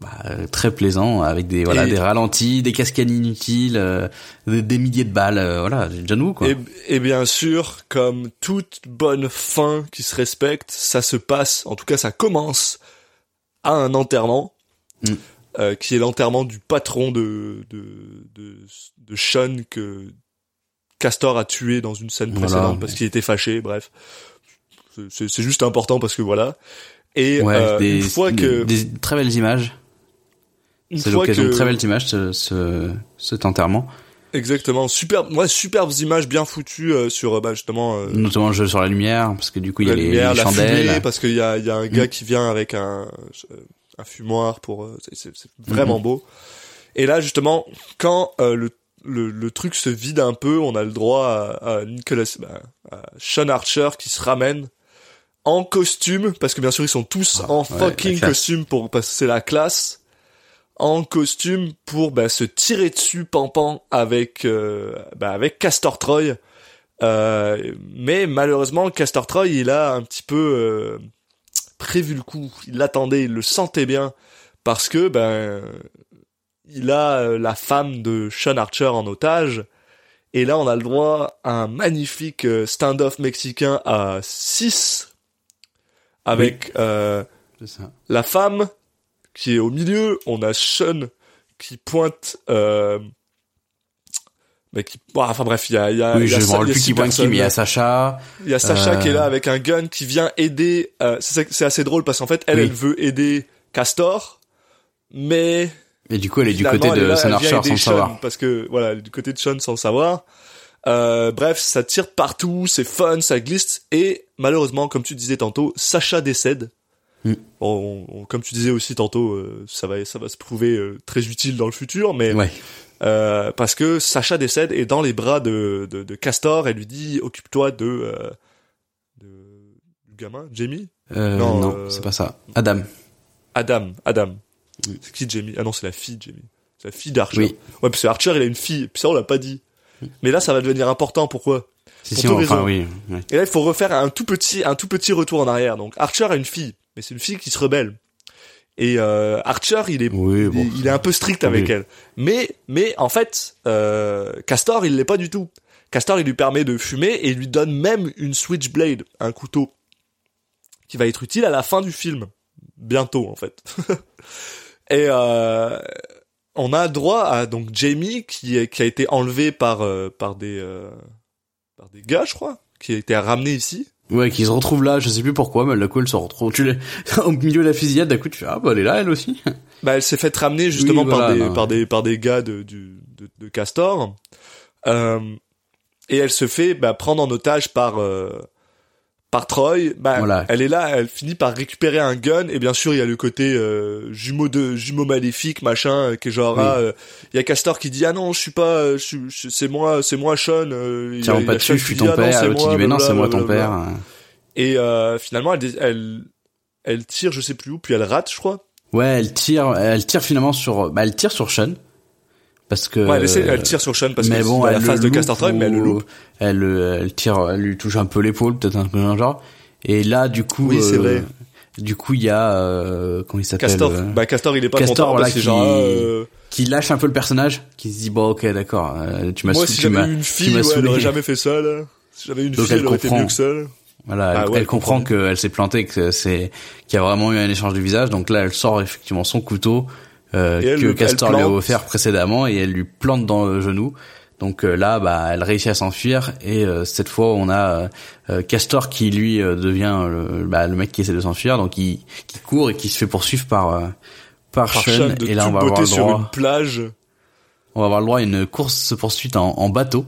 bah, très plaisant avec des voilà Et- des ralentis des cascades inutiles euh, des, des milliers de balles euh, voilà John Woo quoi Et, et bien sûr, comme toute bonne fin qui se respecte, ça se passe, en tout cas ça commence à un enterrement, Mm. euh, qui est l'enterrement du patron de, de, de, de Sean que Castor a tué dans une scène Voilà. précédente parce qu'il était fâché, bref. C'est- juste important parce que voilà. Et ouais euh, des, une fois que... des, des très belles images une c'est fois l'occasion de très belles images ce, ce cet enterrement Exactement, superbe, ouais, superbes images bien foutues euh, sur euh, bah, justement euh, notamment le jeu sur la lumière parce que du coup il y a la les, lumière, les la chandelles. fumée, parce qu'il y a, il y a un gars Mm. qui vient avec un, euh, un fumoir pour, c'est- vraiment beau. Et là, justement, quand euh, le, le, le truc se vide un peu, on a le droit à, à Nicolas, bah, à Sean Archer qui se ramène en costume, parce que bien sûr ils sont tous en Ah, ouais, la fucking costume pour parce que c'est la classe, en costume pour bah, se tirer dessus pampant avec euh, bah, avec Castor Troy. Euh, mais malheureusement, Castor Troy, il a un petit peu euh, prévu le coup. Il l'attendait, il le sentait bien, parce que ben il a euh, la femme de Sean Archer en otage. Et là, on a le droit à un magnifique euh, stand-off mexicain à 6 avec euh, ça la femme qui est au milieu, on a Sean qui pointe euh, mais qui bon, enfin bref, il y a il y a oui il y a je ça- y a plus six qui pointe qui mais il y a. Sacha. Il y a Sacha Euh, qui est là avec un gun qui vient aider euh, c'est assez drôle parce qu'en fait elle Oui. elle veut aider Castor mais et du coup elle est du côté de là, Archer sans Sean, savoir. Parce que voilà elle est du côté de Sean sans le savoir. Euh, bref ça tire partout c'est fun ça glisse et malheureusement comme tu disais tantôt Sacha décède Mm. Bon, on- on- comme tu disais aussi tantôt euh, ça va ça va se prouver euh, très utile dans le futur mais ouais euh, parce que Sacha décède et dans les bras de, de, de Castor, elle lui dit occupe-toi de, de du gamin, Jamie, Non, non, c'est pas ça. Adam. Adam, Adam. Oui. C'est qui Jamie? Ah non, c'est la fille de Jamie. C'est la fille d'Archer. Oui. Ouais, parce que Archer, il a une fille. Puis ça, on l'a pas dit. Mais là, ça va devenir important. Pourquoi? Si, Pour si, enfin, oui. Et là, il faut refaire un tout petit, un tout petit retour en arrière. Donc Archer a une fille, mais c'est une fille qui se rebelle. Et euh, Archer, il est, Oui, il, bon. est- il est un peu strict avec Oui. elle. Mais, mais en fait, euh, Castor, il l'est pas du tout. Castor, il lui permet de fumer et il lui donne même une switchblade, un couteau, qui va être utile à la fin du film, bientôt en fait. et euh, on a droit à donc Jamie qui, est- qui a été enlevé par par des par des gars, je crois, qui a été ramené ici. Ouais, qui se retrouve là, je sais plus pourquoi, mais la coup, elle se retrouve, tu au milieu de la fusillade, d'un coup, tu fais, ah, bah, elle est là, elle aussi. Bah, elle s'est fait ramener justement Oui, par des non. par des par des gars de du de, de Castor. Euh, et elle se fait bah, prendre en otage par euh, par Troy, bah, Voilà. elle est là, elle finit par récupérer un gun et bien sûr il y a le côté euh, jumeau de jumeau maléfique machin euh, qui est genre Oui. ah, euh, il y a Castor qui dit ah non je suis pas euh, c'est moi c'est moi Sean euh, Tiens pas dessus, je qui suis ton Ah père. c'est L'autre moi, dit mais non, c'est moi ton père. et euh, finalement elle, elle elle tire je sais plus où puis elle rate je crois Ouais, elle tire, elle tire finalement sur, bah elle tire sur Sean. Parce que. ouais elle, essaie, elle tire sur Sean parce mais que bon, dans la phase de Castor Troy mais elle le ou- loupe Elle, euh, elle tire, elle lui touche un peu l'épaule, peut-être un peu dans le genre. Et là, du coup, Oui, c'est euh, vrai. Du coup, il y a, euh, comment il s'appelle Castor euh, bah Castor il est pas Castor, content voilà, parce qui- genre euh, qui lâche un peu le personnage, qui se dit bon, ok, d'accord, euh, tu m'as moi sou- si tu m'as- j'avais eu une fille ouais, elle aurait jamais fait ça là si j'avais eu une Donc fille elle elle aurait été comprend. mieux que ça là. Voilà, Ah elle, ouais, elle comprend qu'elle s'est plantée, que c'est qu'il y a vraiment eu un échange de visage. Donc là, elle sort effectivement son couteau euh, elle que Castor lui a offert précédemment et elle lui plante dans le genou. Donc euh, là, bah, elle réussit à s'enfuir et euh, cette fois, on a euh, euh, Castor qui lui euh, devient le, bah, le mec qui essaie de s'enfuir, donc il qui court et qui se fait poursuivre par euh, par, Par Sean. Et là, on va avoir le sur une droit, plage on va avoir le droit à une course poursuite en, en bateau.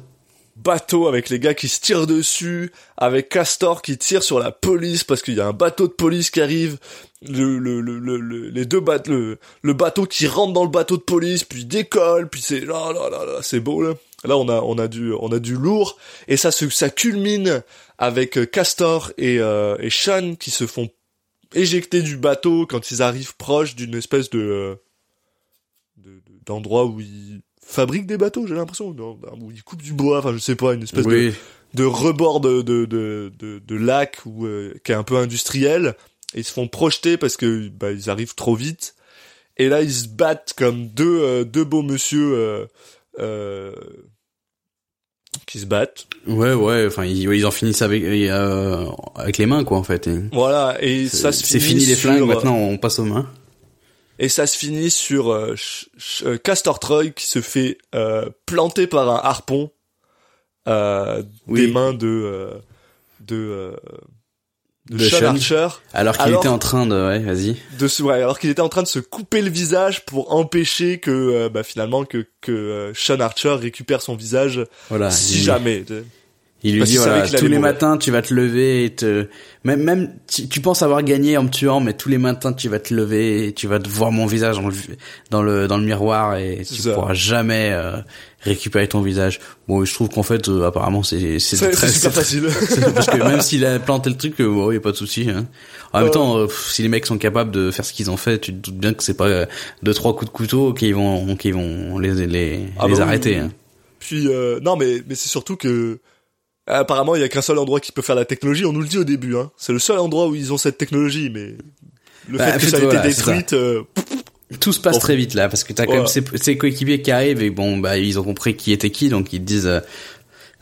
Bateau avec les gars qui se tirent dessus, avec Castor qui tire sur la police parce qu'il y a un bateau de police qui arrive, le, le, le, le- le- les deux bateaux, le, le bateau qui rentre dans le bateau de police, puis décolle, puis c'est là là là là, c'est beau là. Là on a on a du on a du lourd et ça ça culmine avec euh, Castor et euh, et Sean qui se font éjecter du bateau quand ils arrivent proches d'une espèce de euh, de- de- d'endroit où ils fabriquent des bateaux, j'ai l'impression, où ils coupent du bois, enfin je sais pas, une espèce de, Oui, de rebord de, de, de, lac ou euh, qui est un peu industriel. Et ils se font projeter parce que bah, ils arrivent trop vite. Et là, ils se battent comme deux, euh, deux beaux monsieur euh, qui se battent. ouais, ouais. Enfin, ils, en finissent avec avec les mains, quoi, en fait. Et Voilà, et ça se C'est fini les sur, flingues, maintenant on passe aux mains. Et ça se finit sur euh, euh, Castor Troy qui se fait euh, planter par un harpon Oui. des mains de de, de, De Sean. Archer. Alors qu'il était en train de... Ouais, vas-y. de se, ouais, alors qu'il était en train de se couper le visage pour empêcher que euh, bah, finalement que que euh, Sean Archer récupère son visage Voilà. si il, jamais. Il lui dit, voilà, tous les mourir. matins, tu vas te lever et te... Même, même tu, tu penses avoir gagné en me tuant, mais tous les matins, tu vas te lever et tu vas te voir mon visage dans le, dans le, dans le miroir et tu ça. pourras jamais euh, récupérer ton visage. Bon, je trouve qu'en fait, euh, apparemment, c'est c'est très... super facile. Parce que même s'il a planté le truc, euh, bon, y a pas de souci. Hein. En même Ouais. temps, euh, pff, si les mecs sont capables de faire ce qu'ils ont fait, tu te doutes bien que c'est pas euh, deux trois coups de couteau qui vont qui vont les les, Ah les bah arrêter. oui. hein. Puis euh, non mais mais c'est surtout que apparemment il y a qu'un seul endroit qui peut faire la technologie. On nous le dit au début. Hein. C'est le seul endroit où ils ont cette technologie, mais le Bah, fait que fait, ça a voilà, été détruite. euh, Tout se passe très vite là parce que t'as quand même Voilà. ces, ces coéquipiers qui arrivent et bon bah ils ont compris qui était qui donc ils te disent euh,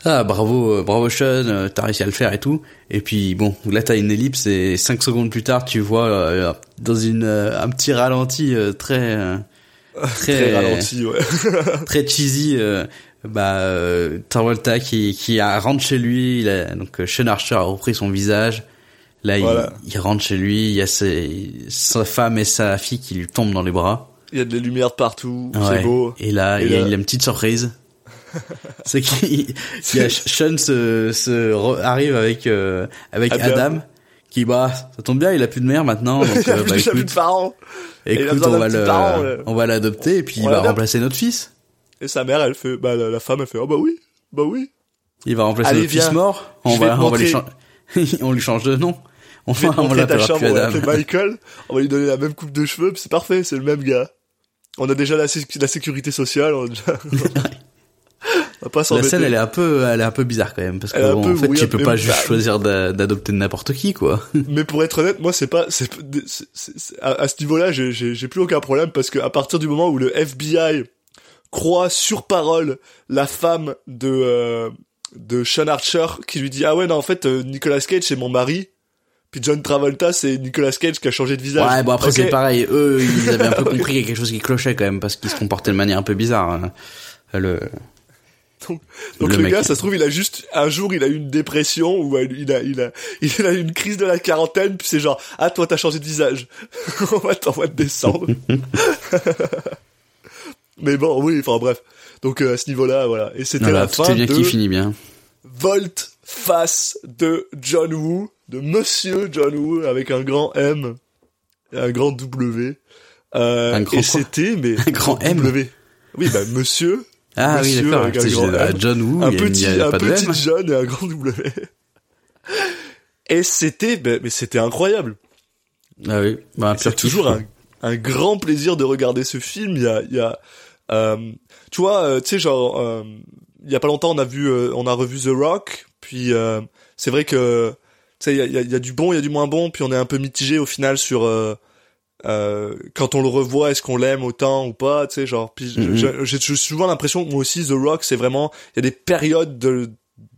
ah bravo euh, bravo Sean t'as réussi à le faire et tout et puis bon là t'as une ellipse et cinq secondes plus tard tu vois euh, dans une euh, un petit ralenti euh, très très très ralenti. Ouais. très cheesy euh, bah euh, Travolta qui qui a, rentre chez lui il a, donc euh, Sean Archer a repris son visage là il- Voilà. il, rentre chez lui il y a ses, sa femme et sa fille qui lui tombent dans les bras Il y a de la lumière de partout. Ouais. C'est beau. Et là, Et il, y a, il une petite surprise. c'est qu'il il y a Sean se, se re- arrive avec euh, avec Adam. Adam. qui bah ça tombe bien il a plus de mère maintenant donc Il a euh, bah, vu de parents. écoute on va le parent, on va l'adopter et puis On il va remplacer notre fils Et sa mère, elle fait, bah la, la femme, elle fait, oh bah oui, bah oui. il va remplacer Allez, viens. fils mort on Je vais va te on va lui changer on lui change de nom on Je vais va te on montrer ta l'appellera chambre, plus on va Adam l'appeler Michael. On va lui donner la même coupe de cheveux, puis c'est parfait, c'est le même gars. On a déjà la, sé- la sécurité sociale, on a déjà... on va pas la s'embêter. scène elle est un peu elle est un peu bizarre quand même parce que Elle est un bon, peu en fait tu weird, peux mais pas bah- juste choisir d'a- d'adopter n'importe qui quoi Mais pour être honnête, moi c'est pas, c'est, c'est- c'est- c'est- à, à ce niveau-là, j'ai, j'ai, j'ai plus aucun problème parce que à partir du moment où le FBI croit sur parole la femme de euh, de Sean Archer qui lui dit ah ouais non en fait euh, Nicolas Cage c'est mon mari, puis John Travolta c'est Nicolas Cage qui a changé de visage. Ouais, bon après c'est pareil. Eux, ils avaient un peu compris qu'il y a quelque chose qui clochait quand même parce qu'ils se comportaient de manière un peu bizarre. hein. Le Donc, donc Le gars, ça se trouve, il a juste un jour, il a eu une dépression ou il a, il a, il a eu une crise de la quarantaine, puis c'est genre, ah toi t'as changé de visage, on va t'en descendre. Mais bon, oui, enfin bref. Donc euh, à ce niveau-là, voilà. Et c'était voilà, la fin bien de qui finit bien. Volte face de John Woo. de Monsieur John Woo avec un grand M et un grand W. Euh, Un grand et c'était mais Un grand M W. Oui, bah Monsieur. Ah oui, Monsieur d'accord. avec un grand euh, M. John Woo, un il y a, petit, il y a un pas de petit M. John et un grand W. Et c'était, ben, mais c'était incroyable. Ah oui, bah, C'est toujours un, un grand plaisir de regarder ce film. Il y a, il y a, tu vois, euh, tu sais, genre, euh, il y a pas longtemps, on a vu, euh, on a revu The Rock. Puis euh, c'est vrai que, tu sais, il y a, y a- il y a du bon, il y a du moins bon. Puis on est un peu mitigé au final sur euh, euh, quand on le revoit, est-ce qu'on l'aime autant ou pas, tu sais, genre. Puis Mhm. j'ai- souvent l'impression que moi aussi, The Rock, c'est vraiment, il y a des périodes de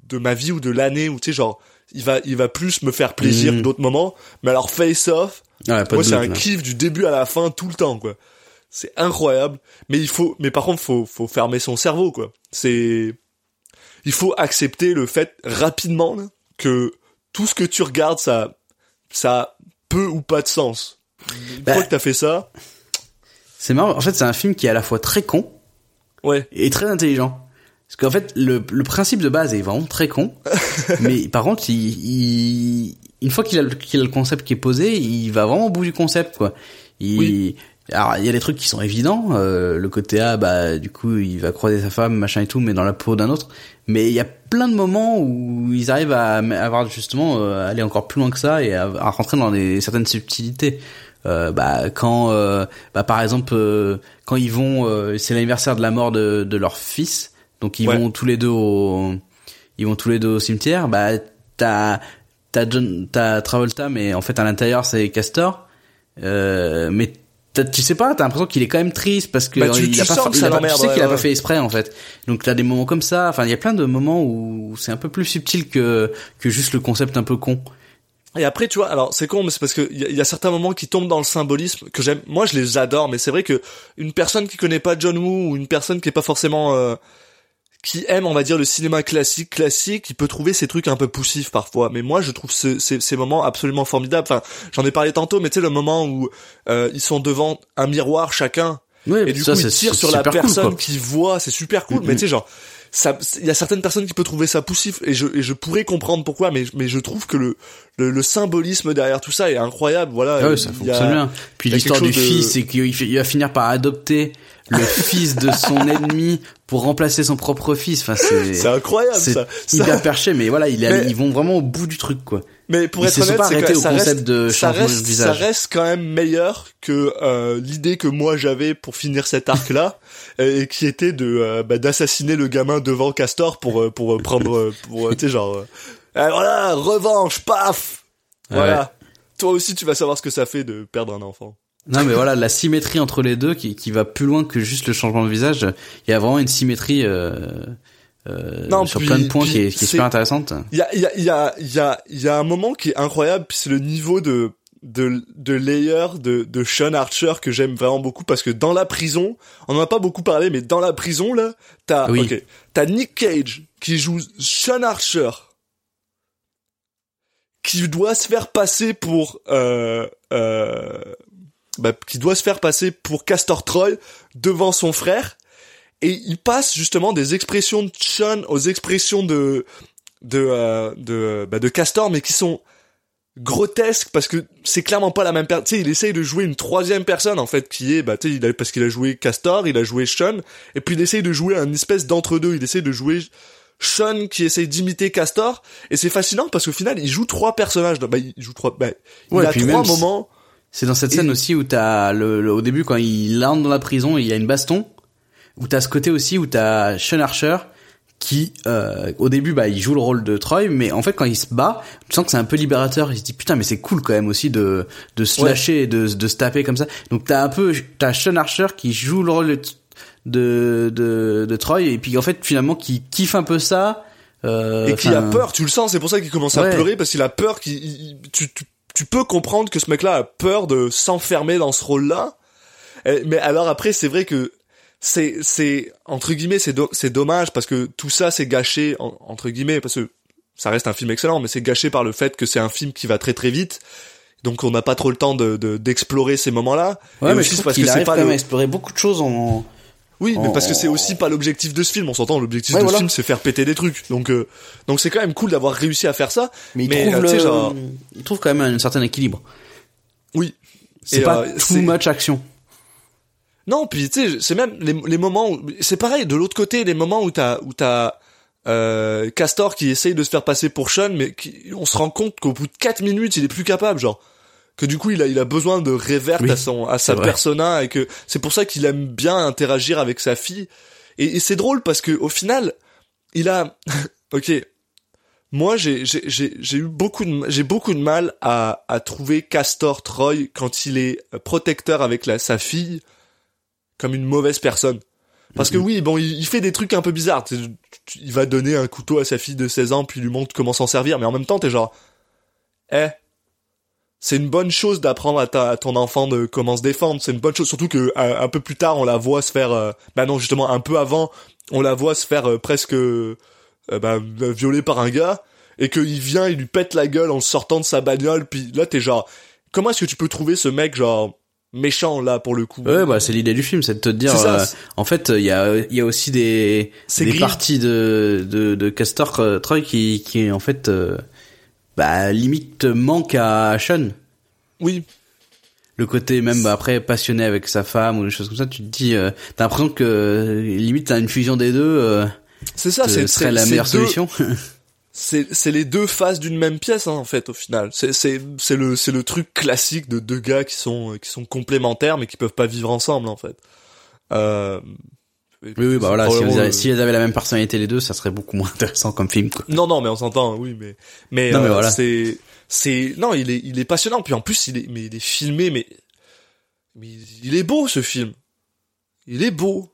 de ma vie ou de l'année où tu sais, genre, il va, il va plus me faire plaisir Mhm. que d'autres moments. Mais alors Face Off. Ah Moi, c'est un kiff du début à la fin tout le temps, quoi. C'est incroyable. Mais il faut, mais par contre, faut, faut fermer son cerveau, quoi. C'est, il faut accepter le fait rapidement là, que tout ce que tu regardes, ça, ça a peu ou pas de sens. Une Bah. fois que t'as fait ça, C'est marrant. En fait, c'est un film qui est à la fois très con ouais. et très intelligent. Parce qu'en fait, le, le principe de base est vraiment très con. mais par contre, il, il- une fois qu'il a, le- qu'il a le concept qui est posé, il va vraiment au bout du concept, quoi. Il, Oui. Alors, il y a des trucs qui sont évidents. euh, le côté A, bah, du coup, il va croiser sa femme, machin et tout, mais dans la peau d'un autre. Mais il y a plein de moments où ils arrivent à avoir justement euh, aller encore plus loin que ça et à, à rentrer dans des certaines subtilités. Euh, bah quand euh, bah par exemple euh, quand ils vont euh, c'est l'anniversaire de la mort de, de leur fils donc ils Ouais. vont tous les deux au ils vont tous les deux au cimetière bah t'as t'as John t'as Travolta mais en fait à l'intérieur c'est Castor euh, mais tu sais pas t'as l'impression qu'il est quand même triste parce que Bah, tu- il tu a pas, il a pas- tu sais ouais, qu'il a ouais. pas fait exprès en fait donc t'as des moments comme ça enfin il y a plein de moments où c'est un peu plus subtil que que juste le concept un peu con Et après, tu vois, alors c'est con, mais c'est parce que il y, a- y a certains moments qui tombent dans le symbolisme que j'aime. Moi, je les adore, mais c'est vrai que une personne qui connaît pas John Woo ou une personne qui est pas forcément euh, qui aime, on va dire, le cinéma classique, classique, il peut trouver ces trucs un peu poussifs parfois. Mais moi, je trouve ce- ces, ces moments absolument formidables. Enfin, j'en ai parlé tantôt, mais tu sais, le moment où euh, ils sont devant un miroir chacun Ouais, et du ça, coup, ils tirent sur la cool, personne qui voit, c'est super cool. Mais tu sais, genre, ça, il y a certaines personnes qui peuvent trouver ça poussif, et je, et je pourrais comprendre pourquoi, mais, mais je trouve que le, le, le symbolisme derrière tout ça est incroyable. Voilà. Ah ouais, ça Il y a- fonctionne bien. Puis l'histoire du de- fils, c'est qu'il va finir par adopter le fils de son ennemi pour remplacer son propre fils. Enfin, c'est C'est incroyable c'est ça. Ça- hyper perché, mais voilà, il Mais- ils vont vraiment au bout du truc, quoi. Mais pour Ils être honnête, c'est que ça concept reste, de ça de reste, visage. ça reste quand même meilleur que euh, l'idée que moi j'avais pour finir cet arc-là, et qui était de euh, bah, d'assassiner le gamin devant Castor pour euh, pour euh, prendre pour tu sais genre euh, Ah, voilà revanche paf voilà. Toi aussi tu vas savoir ce que ça fait de perdre un enfant. Non, mais voilà, la symétrie entre les deux qui, qui va plus loin que juste le changement de visage. Il y a vraiment une symétrie euh, euh, Non, sur puis- plein de points qui est, qui est super intéressante. Il y a, il y a, il y a, il y a, y a un moment qui est incroyable, puis c'est le niveau de, de, de layer de, de Sean Archer que j'aime vraiment beaucoup parce que dans la prison, on en a pas beaucoup parlé, mais dans la prison, là, t'as, Oui. t'as Nick Cage qui joue Sean Archer, qui doit se faire passer pour, euh, euh, bah, qui doit se faire passer pour Castor Troy devant son frère, et il passe justement des expressions de Sean aux expressions de, de euh, de bah, de Castor mais qui sont grotesques parce que c'est clairement pas la même personne tu sais il essaye de jouer une troisième personne en fait qui est bah tu sais il a, parce qu'il a joué Castor il a joué Sean et puis il essaye de jouer un espèce d'entre deux il essaye de jouer Sean qui essaye d'imiter Castor et c'est fascinant parce qu'au final il joue trois personnages bah il joue trois bah, Ouais, il a trois moments C'est dans cette Et- scène aussi où t'as le, le- au début quand il entre dans la prison, il y a une baston. Où t'as ce côté aussi où t'as Sean Archer qui, euh, au début, bah, il joue le rôle de Troy, mais en fait quand il se bat, tu sens que c'est un peu libérateur. Il se dit putain, mais c'est cool quand même aussi de de se Ouais. lâcher et de de se taper comme ça. Donc t'as un peu t'as Sean Archer qui joue le rôle de de de, de Troy et puis en fait finalement qui kiffe un peu ça. Euh, et qui a peur, tu le sens, c'est pour ça qu'il commence à pleurer parce qu'il a peur qu'il il- tu, tu tu peux comprendre que ce mec-là a peur de s'enfermer dans ce rôle-là. Et- Mais alors après c'est vrai que c'est c'est entre guillemets c'est do- c'est dommage parce que tout ça c'est gâché en- entre guillemets parce que ça reste un film excellent mais c'est gâché par le fait que c'est un film qui va très très vite. Donc on n'a pas trop le temps de de- d'explorer ces moments-là. Ouais, Et mais aussi je trouve parce que qu'il c'est arrive quand même le à explorer beaucoup de choses en Oui, mais En- parce que c'est aussi pas l'objectif de ce film. On s'entend, l'objectif Ouais, de voilà. ce film, c'est faire péter des trucs. Donc, euh, donc c'est quand même cool d'avoir réussi à faire ça. Mais il Mais, trouve euh, le, genre- il trouve quand même un certain équilibre. Oui. C'est pas euh, too much action. Non, puis tu sais, c'est même les, les moments où c'est pareil. De l'autre côté, les moments où t'as où t'as euh, Castor qui essaye de se faire passer pour Sean, mais qui, on se rend compte qu'au bout de 4 minutes, il est plus capable, genre que du coup il a il a besoin de réverte Oui, à son à sa persona et que c'est pour ça qu'il aime bien interagir avec sa fille. Et, et c'est drôle parce que au final, il a ok. Moi, j'ai j'ai j'ai eu beaucoup de j'ai beaucoup de mal à à trouver Castor Troy quand il est protecteur avec la sa fille comme une mauvaise personne. Parce que oui, bon, il, fait des trucs un peu bizarres. Il va donner un couteau à sa fille de 16 ans, puis il lui montre comment s'en servir. Mais en même temps, t'es genre, eh, c'est une bonne chose d'apprendre à, ta- à ton enfant de comment se défendre. C'est une bonne chose, surtout que un, un peu plus tard, on la voit se faire, euh, bah non, justement, un peu avant, on la voit se faire euh, presque euh, bah, violer par un gars, et qu'il vient, il lui pète la gueule en sortant de sa bagnole. Puis là, t'es genre, comment est-ce que tu peux trouver ce mec genre méchant là pour le coup? Ouais, bah c'est l'idée du film, c'est de te dire. Ça, euh, en fait, il y a il y a aussi des des gris. parties de de de Castor euh, Troy qui qui en fait euh, bah limite manque à Sean. Oui, Le côté même bah, après passionné avec sa femme ou des choses comme ça, tu te dis euh, t'as l'impression que limite t'as une fusion des deux euh, c'est ça, ce c'est serait la meilleure solution. c'est c'est les deux faces d'une même pièce hein, en fait au final c'est c'est c'est le c'est le truc classique de deux gars qui sont qui sont complémentaires mais qui peuvent pas vivre ensemble en fait euh, oui oui bah voilà si, le- si elles avaient la même personnalité les deux, ça serait beaucoup moins intéressant comme film quoi. non non mais on s'entend oui mais mais, Non, mais euh, voilà. c'est c'est non il est il est passionnant puis en plus il est mais il est filmé mais mais il est beau ce film il est beau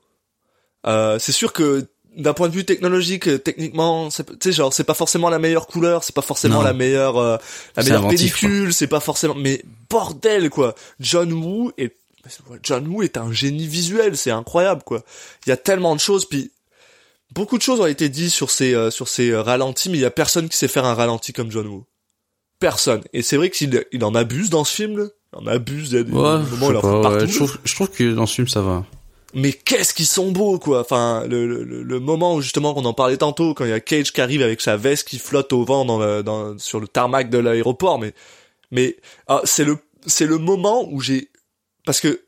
euh, c'est sûr que d'un point de vue technologique techniquement tu sais genre c'est pas forcément la meilleure couleur c'est pas forcément Non. la meilleure euh, la meilleure inventif, pellicule c'est pas forcément mais bordel quoi John Woo est John Woo est un génie visuel c'est incroyable quoi. Il y a tellement de choses puis beaucoup de choses ont été dites sur ces euh, sur ces euh, ralentis mais il y a personne qui sait faire un ralenti comme John Woo. Personne. Et c'est vrai qu'il il en abuse dans ce film là. il en abuse il y a des Ouais, moments je où il en ouais, partout je trouve je trouve que dans ce film ça va. mais qu'est-ce qu'ils sont beaux quoi. Enfin le- le moment où justement qu'on en parlait tantôt quand il y a Cage qui arrive avec sa veste qui flotte au vent dans le, dans, sur le tarmac de l'aéroport mais mais ah, c'est le c'est le moment où j'ai parce que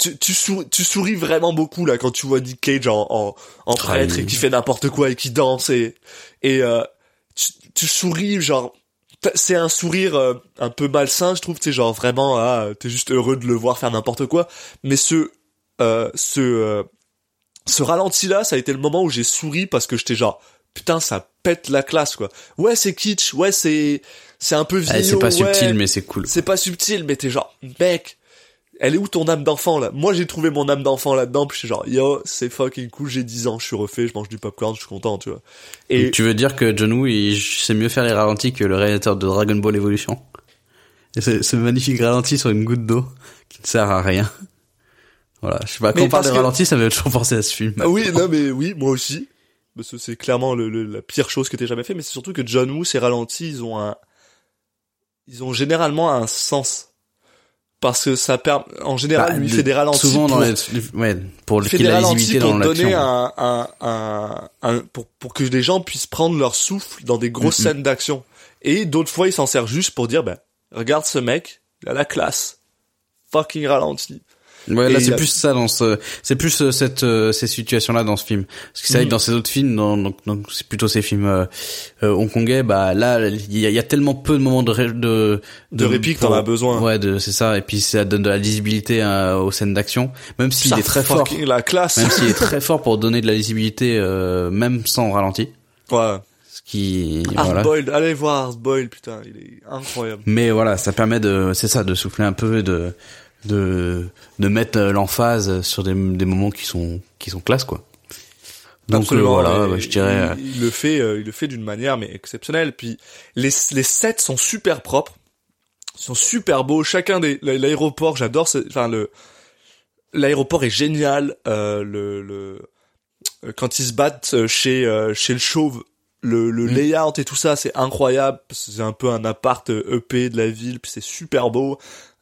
tu, tu, sou- tu souris vraiment beaucoup là quand tu vois Nick Cage en, en, en prêtre oui. et qui fait n'importe quoi et qui danse et et euh, tu, tu souris genre c'est un sourire euh, un peu malsain je trouve tu sais genre vraiment ah t'es juste heureux de le voir faire n'importe quoi mais ce euh, ce euh, ce ralenti là ça a été le moment où j'ai souri parce que j'étais genre putain ça pète la classe quoi ouais c'est kitsch ouais c'est c'est un peu Ah, vieillot c'est pas ouais, subtil mais c'est cool. c'est pas subtil mais t'es genre mec elle est où ton âme d'enfant là? Moi j'ai trouvé mon âme d'enfant là-dedans, puis je suis genre yo c'est fucking cool, j'ai 10 ans, je suis refait, je mange du popcorn, je suis content, tu vois. Et Tu veux dire que John Woo, il sait mieux faire les ralentis que le réalisateur de Dragon Ball Evolution? Et ce, ce magnifique ralenti sur une goutte d'eau qui ne sert à rien. Voilà, je sais pas, quand Mais on parle de que- ralenti, ça me fait toujours penser à ce film. Ah oui, non mais oui, moi aussi. Parce que c'est clairement le, le- la pire chose que t'aies jamais fait, mais c'est surtout que John Woo, ses ralentis, ils ont un, ils ont généralement un sens. Parce que ça permet, en général, Bah, lui, le- fait des ralentis Souvent dans pour, les, ouais, pour il fait qu'il pour dans donner un, un, un, un- pour, pour que les gens puissent prendre leur souffle dans des grosses scènes d'action. Et d'autres fois, il s'en sert juste pour dire, ben, regarde ce mec, il a la classe. Fucking ralenti. Ouais, là c'est plus ça dans ce, c'est plus euh, cette euh, ces situations là dans ce film. Parce que c'est vrai que dans ces autres films, dans, donc donc c'est plutôt ces films euh, euh, hongkongais, bah là il y a, il y a tellement peu de moments de ré- de De répit que t'en as besoin. Ouais, de c'est ça. Et puis ça donne de la lisibilité euh, aux scènes d'action, même s'il est très fort, la classe. même s'il est très fort pour donner de la lisibilité, euh, même sans ralenti. ouais. Ce qui voilà. Hardboiled, allez voir Hardboiled, putain, il est incroyable. Mais voilà, ça permet de, c'est ça, de souffler un peu, et de, de, de mettre euh, l'emphase sur des, des moments qui sont, qui sont classe, quoi. Donc euh, voilà, bah, je dirais. euh, il, il le fait, euh, il le fait d'une manière mais exceptionnelle. Puis les les sets sont super propres, ils sont super beaux. Chacun des l'aéroport, j'adore. Enfin le l'aéroport est génial. Euh, le le euh, quand ils se battent euh, chez euh, chez le chauve, le le Mm. layout et tout ça, c'est incroyable. C'est un peu un appart euh, EP de la ville, puis c'est super beau.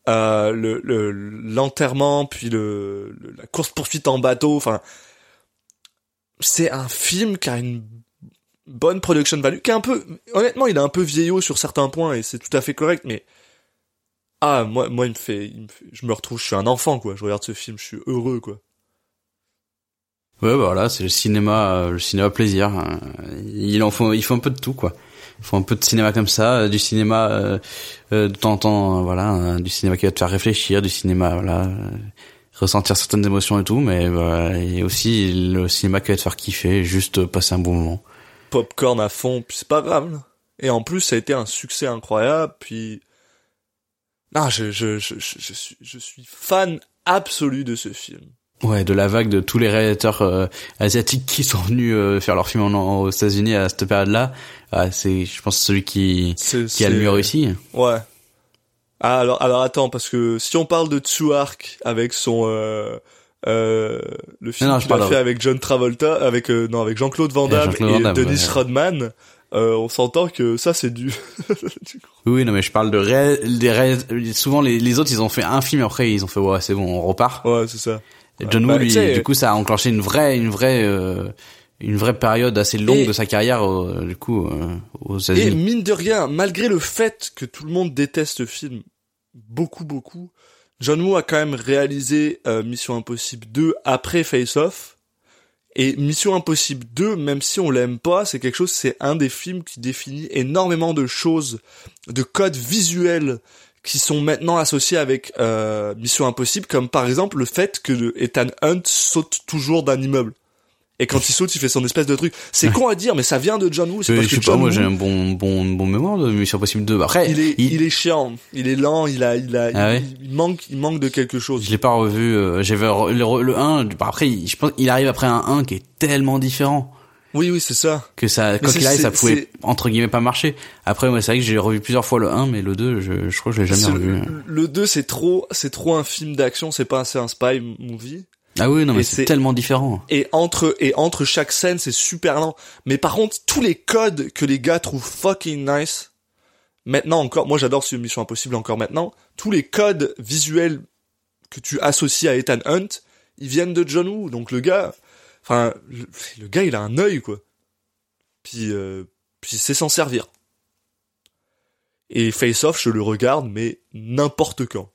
Euh, le le- l'enterrement, puis le, le- la course poursuite en bateau. Enfin, c'est un film qui a une bonne production value, qui est un peu, honnêtement, il est un peu vieillot sur certains points et c'est tout à fait correct, mais ah moi moi il me fait, il me fait- je me retrouve, je suis un enfant quoi. Je regarde ce film, je suis heureux quoi. Ouais, bah voilà, c'est le cinéma, euh, le cinéma plaisir. hein. Il en faut, il faut un peu de tout, quoi. Faut un peu de cinéma comme ça, euh, du cinéma euh, euh, de temps en temps, euh, voilà, du cinéma qui va te faire réfléchir, du cinéma, voilà, ressentir certaines émotions et tout, mais voilà, et aussi le cinéma qui va te faire kiffer, juste passer un bon moment. popcorn à fond, puis c'est pas grave. Et en plus, ça a été un succès incroyable, puis... Non, je, je, je, je, je suis, je suis fan absolu de ce film. Ouais, de la vague de tous les réalisateurs euh, asiatiques qui sont venus euh, faire leur film en, en- aux États-Unis à cette période-là, ah, c'est, je pense, celui qui qui a le mieux réussi. Ouais. Ah, alors, alors attends, parce que si on parle de Tsuark avec son... Euh, euh, le film Non, non, je qu'il a fait de- avec John Travolta, avec euh, non avec Jean-Claude Van Et Damme et, Van Damme, Dennis ouais. Rodman, euh, on s'entend que ça c'est du, du Oui, oui, non, mais je parle de ré... des ré... souvent les, les autres ils ont fait un film et après ils ont fait ouais c'est bon on repart. Ouais, c'est ça. Et John Bah, Woo lui tu sais- du coup ça a enclenché une vraie une vraie euh, une vraie période assez longue Et- de sa carrière euh, du coup euh, aux Et États-Unis. mine de rien, malgré le fait que tout le monde déteste ce film, beaucoup, beaucoup, John Woo a quand même réalisé euh, Mission Impossible 2 après Face Off. Et Mission Impossible 2, même si on l'aime pas, c'est quelque chose, c'est un des films qui définit énormément de choses, de codes visuels qui sont maintenant associés avec euh, Mission Impossible, comme par exemple le fait que le Ethan Hunt saute toujours d'un immeuble. Et quand il saute, il fait son espèce de truc. C'est con à dire, mais ça vient de John Woo. C'est parce je que sais pas, John moi Woo- j'ai un bon bon bon mémoire de Mission Impossible 2. Après il est, il- il... est chiant, il est lent, il a, il a, Ah il, ouais il manque, il manque de quelque chose. je l'ai pas revu euh, j'avais re- le, re- le 1 bah, après je pense il arrive après un 1 qui est tellement différent Oui, oui, c'est ça. que ça quoi qu'il ça pouvait entre guillemets pas marcher. Après ouais, c'est vrai que j'ai revu plusieurs fois le 1 mais le 2 je, je crois que je l'ai jamais revu. Le, le 2, c'est trop, c'est trop un film d'action, c'est pas assez un spy movie. Ah oui non mais c'est- tellement différent. Et entre, et entre chaque scène, c'est super lent. Mais par contre, tous les codes que les gars trouvent fucking nice, maintenant encore, moi j'adore ce Mission Impossible encore maintenant, tous les codes visuels que tu associes à Ethan Hunt, ils viennent de John Woo. Donc le gars, enfin, le, le gars il a un œil quoi. Puis, euh, puis c'est s'en servir. Et Face Off, je le regarde, mais n'importe quand.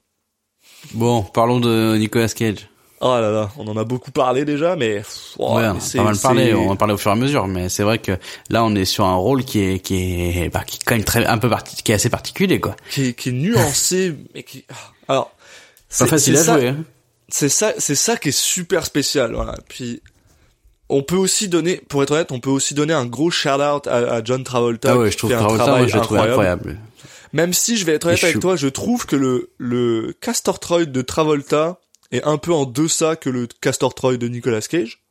Bon, parlons de Nicolas Cage. Oh là là, on en a beaucoup parlé déjà, mais, oh, ouais, mais on a pas mal parlé, on en parlait au fur et à mesure, mais c'est vrai que là on est sur un rôle qui est qui est bah, qui est quand même très un peu parti, qui est assez particulier quoi. qui est, qui est nuancé, mais qui, ah. alors, C'est pas facile à ça- jouer. Hein. C'est ça, c'est ça qui est super spécial, voilà. Puis, on peut aussi donner, pour être honnête, on peut aussi donner un gros shout out à, à John Travolta. Ah ouais, je trouve fait un Travolta, travail je incroyable. Même si je vais être honnête Et avec toi, je trouve que le, le Castor Troy de Travolta est un peu en deçà que le Castor Troy de Nicolas Cage.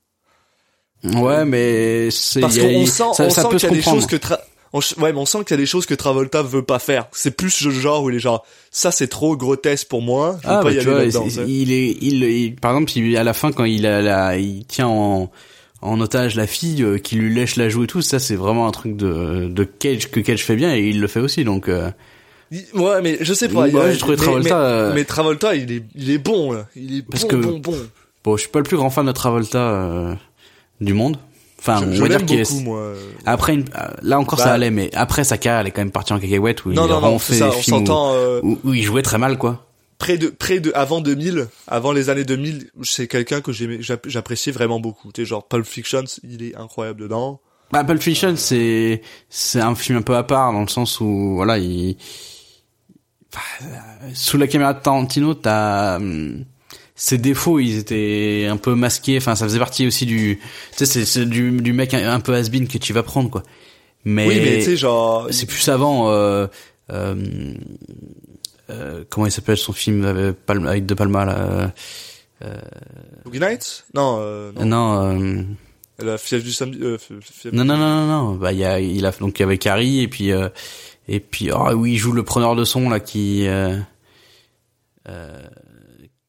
Ouais, mais c'est Parce qu'on sent, ça, on ça sent qu'il y a des comprendre. choses que Tra- on ouais, mais on sent qu'il y a des choses que Travolta veut pas faire. C'est plus le genre où il est genre, ça c'est trop grotesque pour moi, je veux Ah, pas bah, y tu aller vois, il est, il, il- par exemple, il- à la fin, quand il a la, il tient en, en otage la fille, euh, qui lui lèche la joue et tout, ça, c'est vraiment un truc de, de Cage, que Cage fait bien et il le fait aussi, donc, euh, Il- Ouais, mais je sais pas. Ouais, il a- j'ai trouvé Travolta, Mais, euh, mais Travolta, il est, il est bon, là. Il est Parce bon, que- bon, bon. bon, je suis pas le plus grand fan de Travolta, euh, du monde. Enfin, Je, on je va dire qu'il est, moi. après, une- euh, là encore Bah- ça allait, mais après sa carrière, elle est quand même partie en cacahuète où il Non, a non, vraiment non, fait ça, des films où, où, où il jouait très mal, quoi. Près de, près de, avant 2000, avant les années 2000, c'est quelqu'un que j'appréciais vraiment beaucoup. Tu sais, genre Pulp Fiction, il est incroyable dedans. Bah, Pulp Fiction, c'est c'est un film un peu à part dans le sens où voilà, il Bah, sous la caméra de Tarantino, t'as hum, ses défauts, ils étaient un peu masqués. Enfin, ça faisait partie aussi du, tu sais, c'est- du du mec un, un peu has-been que tu vas prendre quoi. Mais, Oui, mais tu sais, genre, c'est plus avant. Euh, euh, euh, comment il s'appelle son film avec, Palma, avec De Palma là Boogie Nights? Non, euh, non. Non. euh, La fièvre du samedi, euh, fièvre- Non, non, non, non, non. Bah, il y a, il a, donc, il y avait Carrie, et puis, euh, et puis, oh, oui, il joue le preneur de son, là, qui, euh, euh,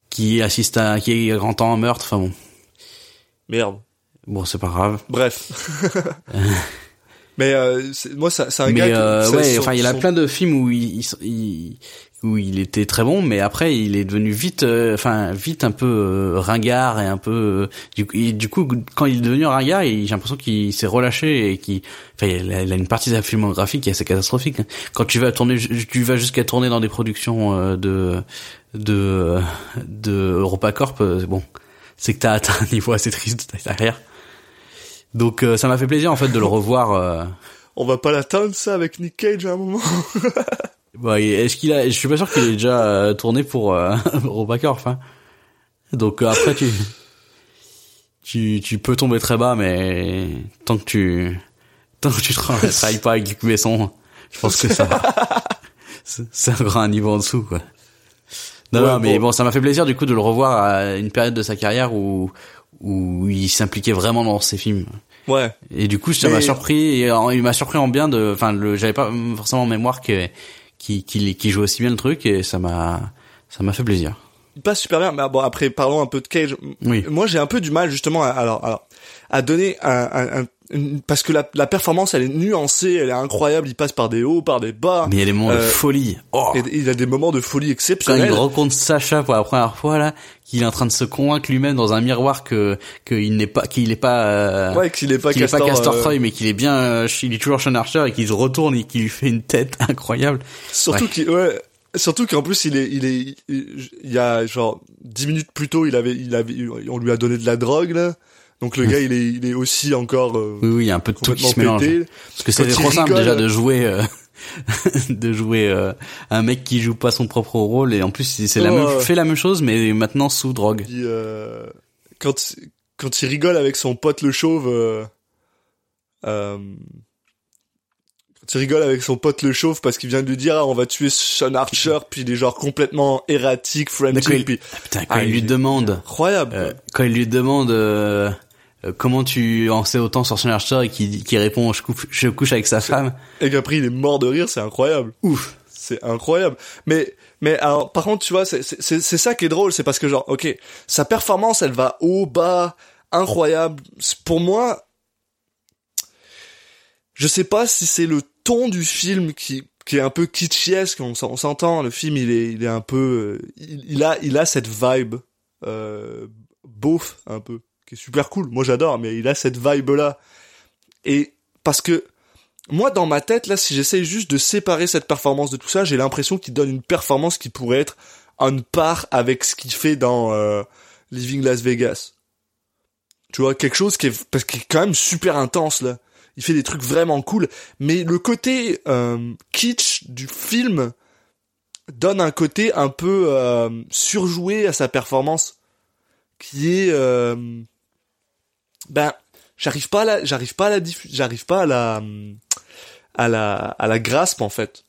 qui assiste à, qui entend un meurtre, enfin bon. Merde. Bon, c'est pas grave. Bref. mais, euh, moi, ça- c'est un Mais, gars euh, ça- ouais, son- enfin, il y a son- plein de films où il, il, il- où il était très bon, mais après il est devenu vite, euh, enfin vite un peu euh, ringard et un peu. euh, du, et du coup, quand il est devenu ringard, j'ai l'impression qu'il s'est relâché et qu'il, enfin, il a, il a une partie de sa filmographie qui est assez catastrophique. hein. Quand tu vas tourner, tu vas jusqu'à tourner dans des productions euh, de de de EuropaCorp, euh, bon, c'est que t'as atteint un niveau assez triste de ta carrière. Donc ça m'a fait plaisir en fait de le revoir. On va pas l'atteindre ça avec Nick Cage à un moment. Bah, est-ce qu'il a Je suis pas sûr qu'il ait déjà euh, tourné pour euh, EuropaCorp. Hein. Donc euh, après tu tu tu peux tomber très bas, mais tant que tu tant que tu travailles pas avec Luc Besson, je pense que ça va. c'est c'est encore un niveau en dessous quoi. Non, Ouais, non, mais bon. bon, ça m'a fait plaisir du coup de le revoir à une période de sa carrière où où il s'impliquait vraiment dans ses films. Ouais. Et du coup, ça m'a surpris. Et en- il m'a surpris en bien de. Enfin, le, j'avais pas forcément en mémoire que qui qui qui joue aussi bien le truc et ça m'a ça m'a fait plaisir. Il passe super bien. Mais bon, après, parlons un peu de Cage. Oui. Moi, j'ai un peu du mal, justement, à, alors, alors, à donner un, un- un- parce que la, la performance, elle est nuancée, elle est incroyable. Il passe par des hauts, par des bas. Mais il y a des moments de Euh, folie. Oh. Et il a des moments de folie Quand exceptionnels. il rencontre Sacha pour la première fois là, qu'il est en train de se convaincre lui-même dans un miroir que qu'il n'est pas qu'il est pas euh, Ouais, qu'il est pas qu'il est pas Castor, Castor euh, Troy mais qu'il est bien euh, il est toujours Sean Archer et qu'il se retourne et qu'il lui fait une tête incroyable. Surtout Ouais. qu'il, ouais, surtout qu'en plus il est, il est, il, il y a genre dix minutes plus tôt, il avait, il avait, on lui a donné de la drogue là. Donc le gars, il est, il est aussi encore euh, Oui oui, il y a un peu de tout qui se mélange. pété. Parce que il trop simple déjà de jouer euh, de jouer euh, un mec qui joue pas son propre rôle et en plus c'est c'est la Ouais, même ouais. fait la même chose mais maintenant sous drogue. Puis, euh, quand quand il rigole avec son pote le chauve, euh, euh, quand il rigole avec son pote le chauve parce qu'il vient de lui dire ah, on va tuer Sean Archer, puis il est genre complètement erratique, frantic, il, puis Ah, putain, quand Ah, il lui il demande incroyable. euh, quand il lui demande euh, euh, comment tu en sais autant sur Sean Archer et qui qui répond je couche je couche avec sa femme. Et qu'après il est mort de rire, c'est incroyable. Ouf. C'est incroyable. Mais mais alors par contre tu vois c'est c'est c'est ça qui est drôle, c'est parce que genre ok sa performance elle va haut bas incroyable. Pour moi, je sais pas si c'est le ton du film qui qui est un peu kitschesque, on on s'entend. Le film il est il est un peu euh, il, il a il a cette vibe euh, beauf un peu qui est super cool. Moi j'adore, mais il a cette vibe là. Et parce que moi, dans ma tête, là, si j'essaye juste de séparer cette performance de tout ça, j'ai l'impression qu'il donne une performance qui pourrait être en part avec ce qu'il fait dans euh, Living Las Vegas. Tu vois, quelque chose qui est, parce qu'il est quand même super intense, là. Il fait des trucs vraiment cool. Mais le côté euh, kitsch du film donne un côté un peu euh, surjoué à sa performance, qui est... ben, j'arrive pas à la, j'arrive pas à la j'arrive pas à la, à la, à la grasp en fait.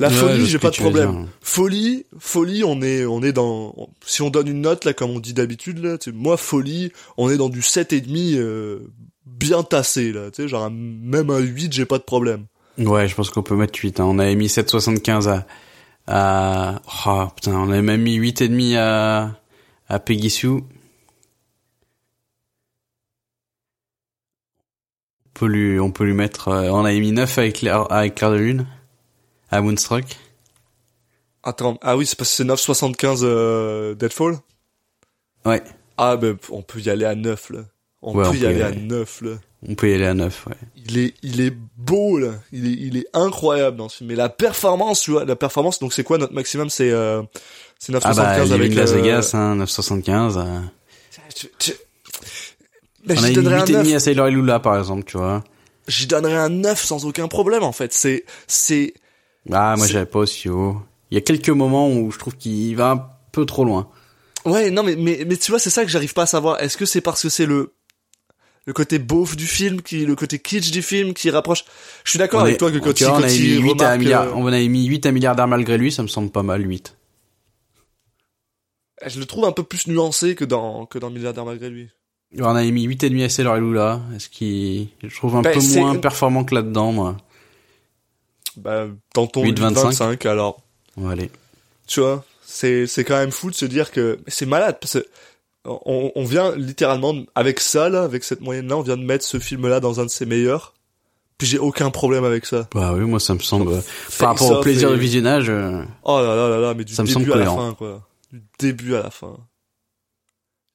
La Ouais, folie, j'ai pas de problème. dire. Folie, folie, on est, on est dans, si on donne une note là, comme on dit d'habitude là, moi folie, on est dans du 7 et demi, euh, bien tassé là, tu sais, genre même un 8, j'ai pas de problème. Ouais, je pense qu'on peut mettre 8 hein. On avait mis 7,75 à à oh, putain, on avait même mis 8 et demi à à Peggy Sue. Peut lui on peut lui mettre euh, on avait mis 9 avec Claire avec Claire de Lune à Moonstruck. Attends, ah oui, c'est parce que c'est 9,75 euh, Deadfall? Ouais, Ah ben, on peut y aller à 9 là. On Ouais, peut on y peut y aller à aller. 9 là. on peut y aller à 9, ouais. il est il est beau là il est il est incroyable dans ce film mais la performance tu vois la performance donc c'est quoi notre maximum? C'est euh, c'est 975 Ah bah avec Las euh, Vegas hein, 9,75. euh. tu- tu- Mais On a mis donnerais un 8 et demi 9 à Sailor et Lula par exemple, tu vois. j'y donnerais un 9 sans aucun problème en fait c'est c'est Ah, moi j'avais pas aussi haut. Il y a quelques moments où je trouve qu'il va un peu trop loin. ouais non mais mais mais tu vois c'est ça que j'arrive pas à savoir est-ce que c'est parce que c'est le le côté beauf du film qui le côté kitsch du film qui rapproche? Je suis d'accord avec est- toi que quand tu vois, on avait mis 8 à milliard, euh, on avait mis 8 à milliardaire malgré lui, ça me semble pas mal 8. je le trouve un peu plus nuancé que dans que dans Milliardaire malgré lui On avait mis 8 et demi à Sailor et Lula, est-ce qu'il je trouve un Ben, peu moins performant que là-dedans moi. bah ton 8,25. 25 alors Bon, allez. tu vois c'est c'est quand même fou de se dire que c'est malade parce que on, on vient littéralement avec ça là avec cette moyenne là on vient de mettre ce film là dans un de ses meilleurs Puis j'ai aucun problème avec ça. Bah oui, moi ça me semble euh, par rapport au plaisir et- de visionnage. euh, Oh là là là là, mais du Ça début à la fin, quoi. Du début à la fin.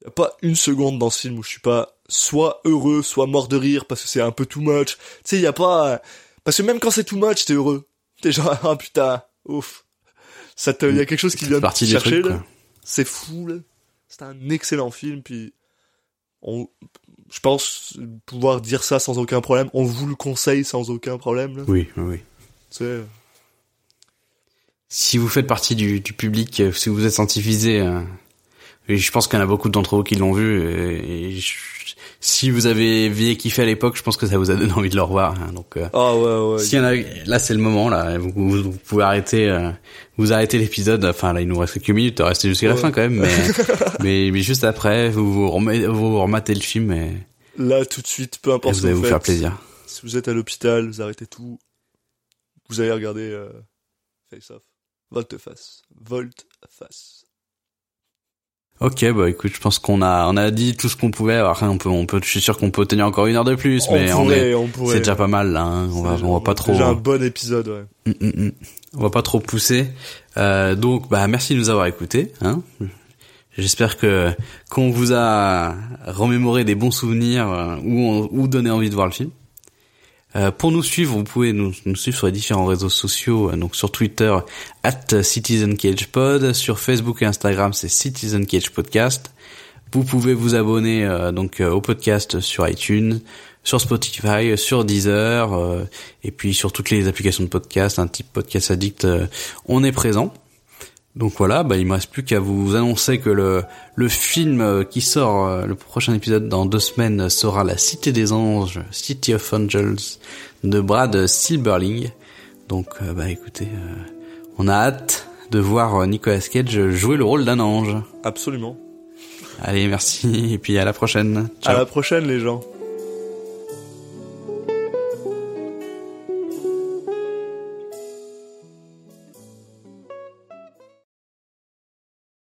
Y a pas une seconde dans ce film où je suis pas soit heureux, soit mort de rire parce que c'est un peu too much. Tu sais, y a pas, parce que même quand c'est too much, t'es heureux. T'es genre, ah putain, ouf. Ça te, y a quelque chose qui vient de te chercher, trucs. là. C'est fou, là. C'est un excellent film, puis on, je pense pouvoir dire ça sans aucun problème. On vous le conseille sans aucun problème, là. Oui, oui, sais, Si vous faites partie du, du public, euh, si vous êtes scientifisé, euh, et je pense qu'il y en a beaucoup d'entre vous qui l'ont vu, et, et je- si vous avez vieilli kiffé à l'époque, je pense que ça vous a donné envie de le revoir. hein, donc, euh, ah ouais, ouais. s'il y en a, là c'est le moment, là, vous, vous, vous pouvez arrêter, euh, vous arrêtez l'épisode. Enfin là, il nous reste quelques minutes, restez jusqu'à la fin quand même, mais, mais, mais juste après, vous vous, remet- vous rematez le film et, Là, tout de suite, peu et importe ce vous allez vous vous faites. faire plaisir. Si vous êtes à l'hôpital, vous arrêtez tout. Vous allez regarder euh, Face Off. Volte-face. Volte-face. Ok, bah écoute, je pense qu'on a on a dit tout ce qu'on pouvait. Après, on peut on peut, je suis sûr qu'on peut tenir encore une heure de plus, mais on on pourrait, c'est déjà pas mal là. hein. On va on va pas trop Déjà un bon épisode, ouais. Mm, mm, mm. on va pas trop pousser. Euh, donc bah merci de nous avoir écoutés. Hein. J'espère que qu'on vous a remémoré des bons souvenirs euh, ou ou donné envie de voir le film. Euh, pour nous suivre, vous pouvez nous, nous suivre sur les différents réseaux sociaux, euh, donc sur Twitter at Citizen Cage Pod, sur Facebook et Instagram c'est Citizen Cage Podcast. Vous pouvez vous abonner euh, donc euh, au podcast sur iTunes, sur Spotify, sur Deezer et puis sur toutes les applications de podcast, un type podcast addict, on est présent. Donc voilà, bah, il me reste plus qu'à vous annoncer que le, le film euh, qui sort, euh, le prochain épisode dans deux semaines sera La Cité des Anges, City of Angels, de Brad Silberling. Donc euh, bah écoutez, euh, on a hâte de voir Nicolas Cage jouer le rôle d'un ange. Absolument. Allez, merci, et puis à la prochaine. À Ciao. la prochaine, les gens.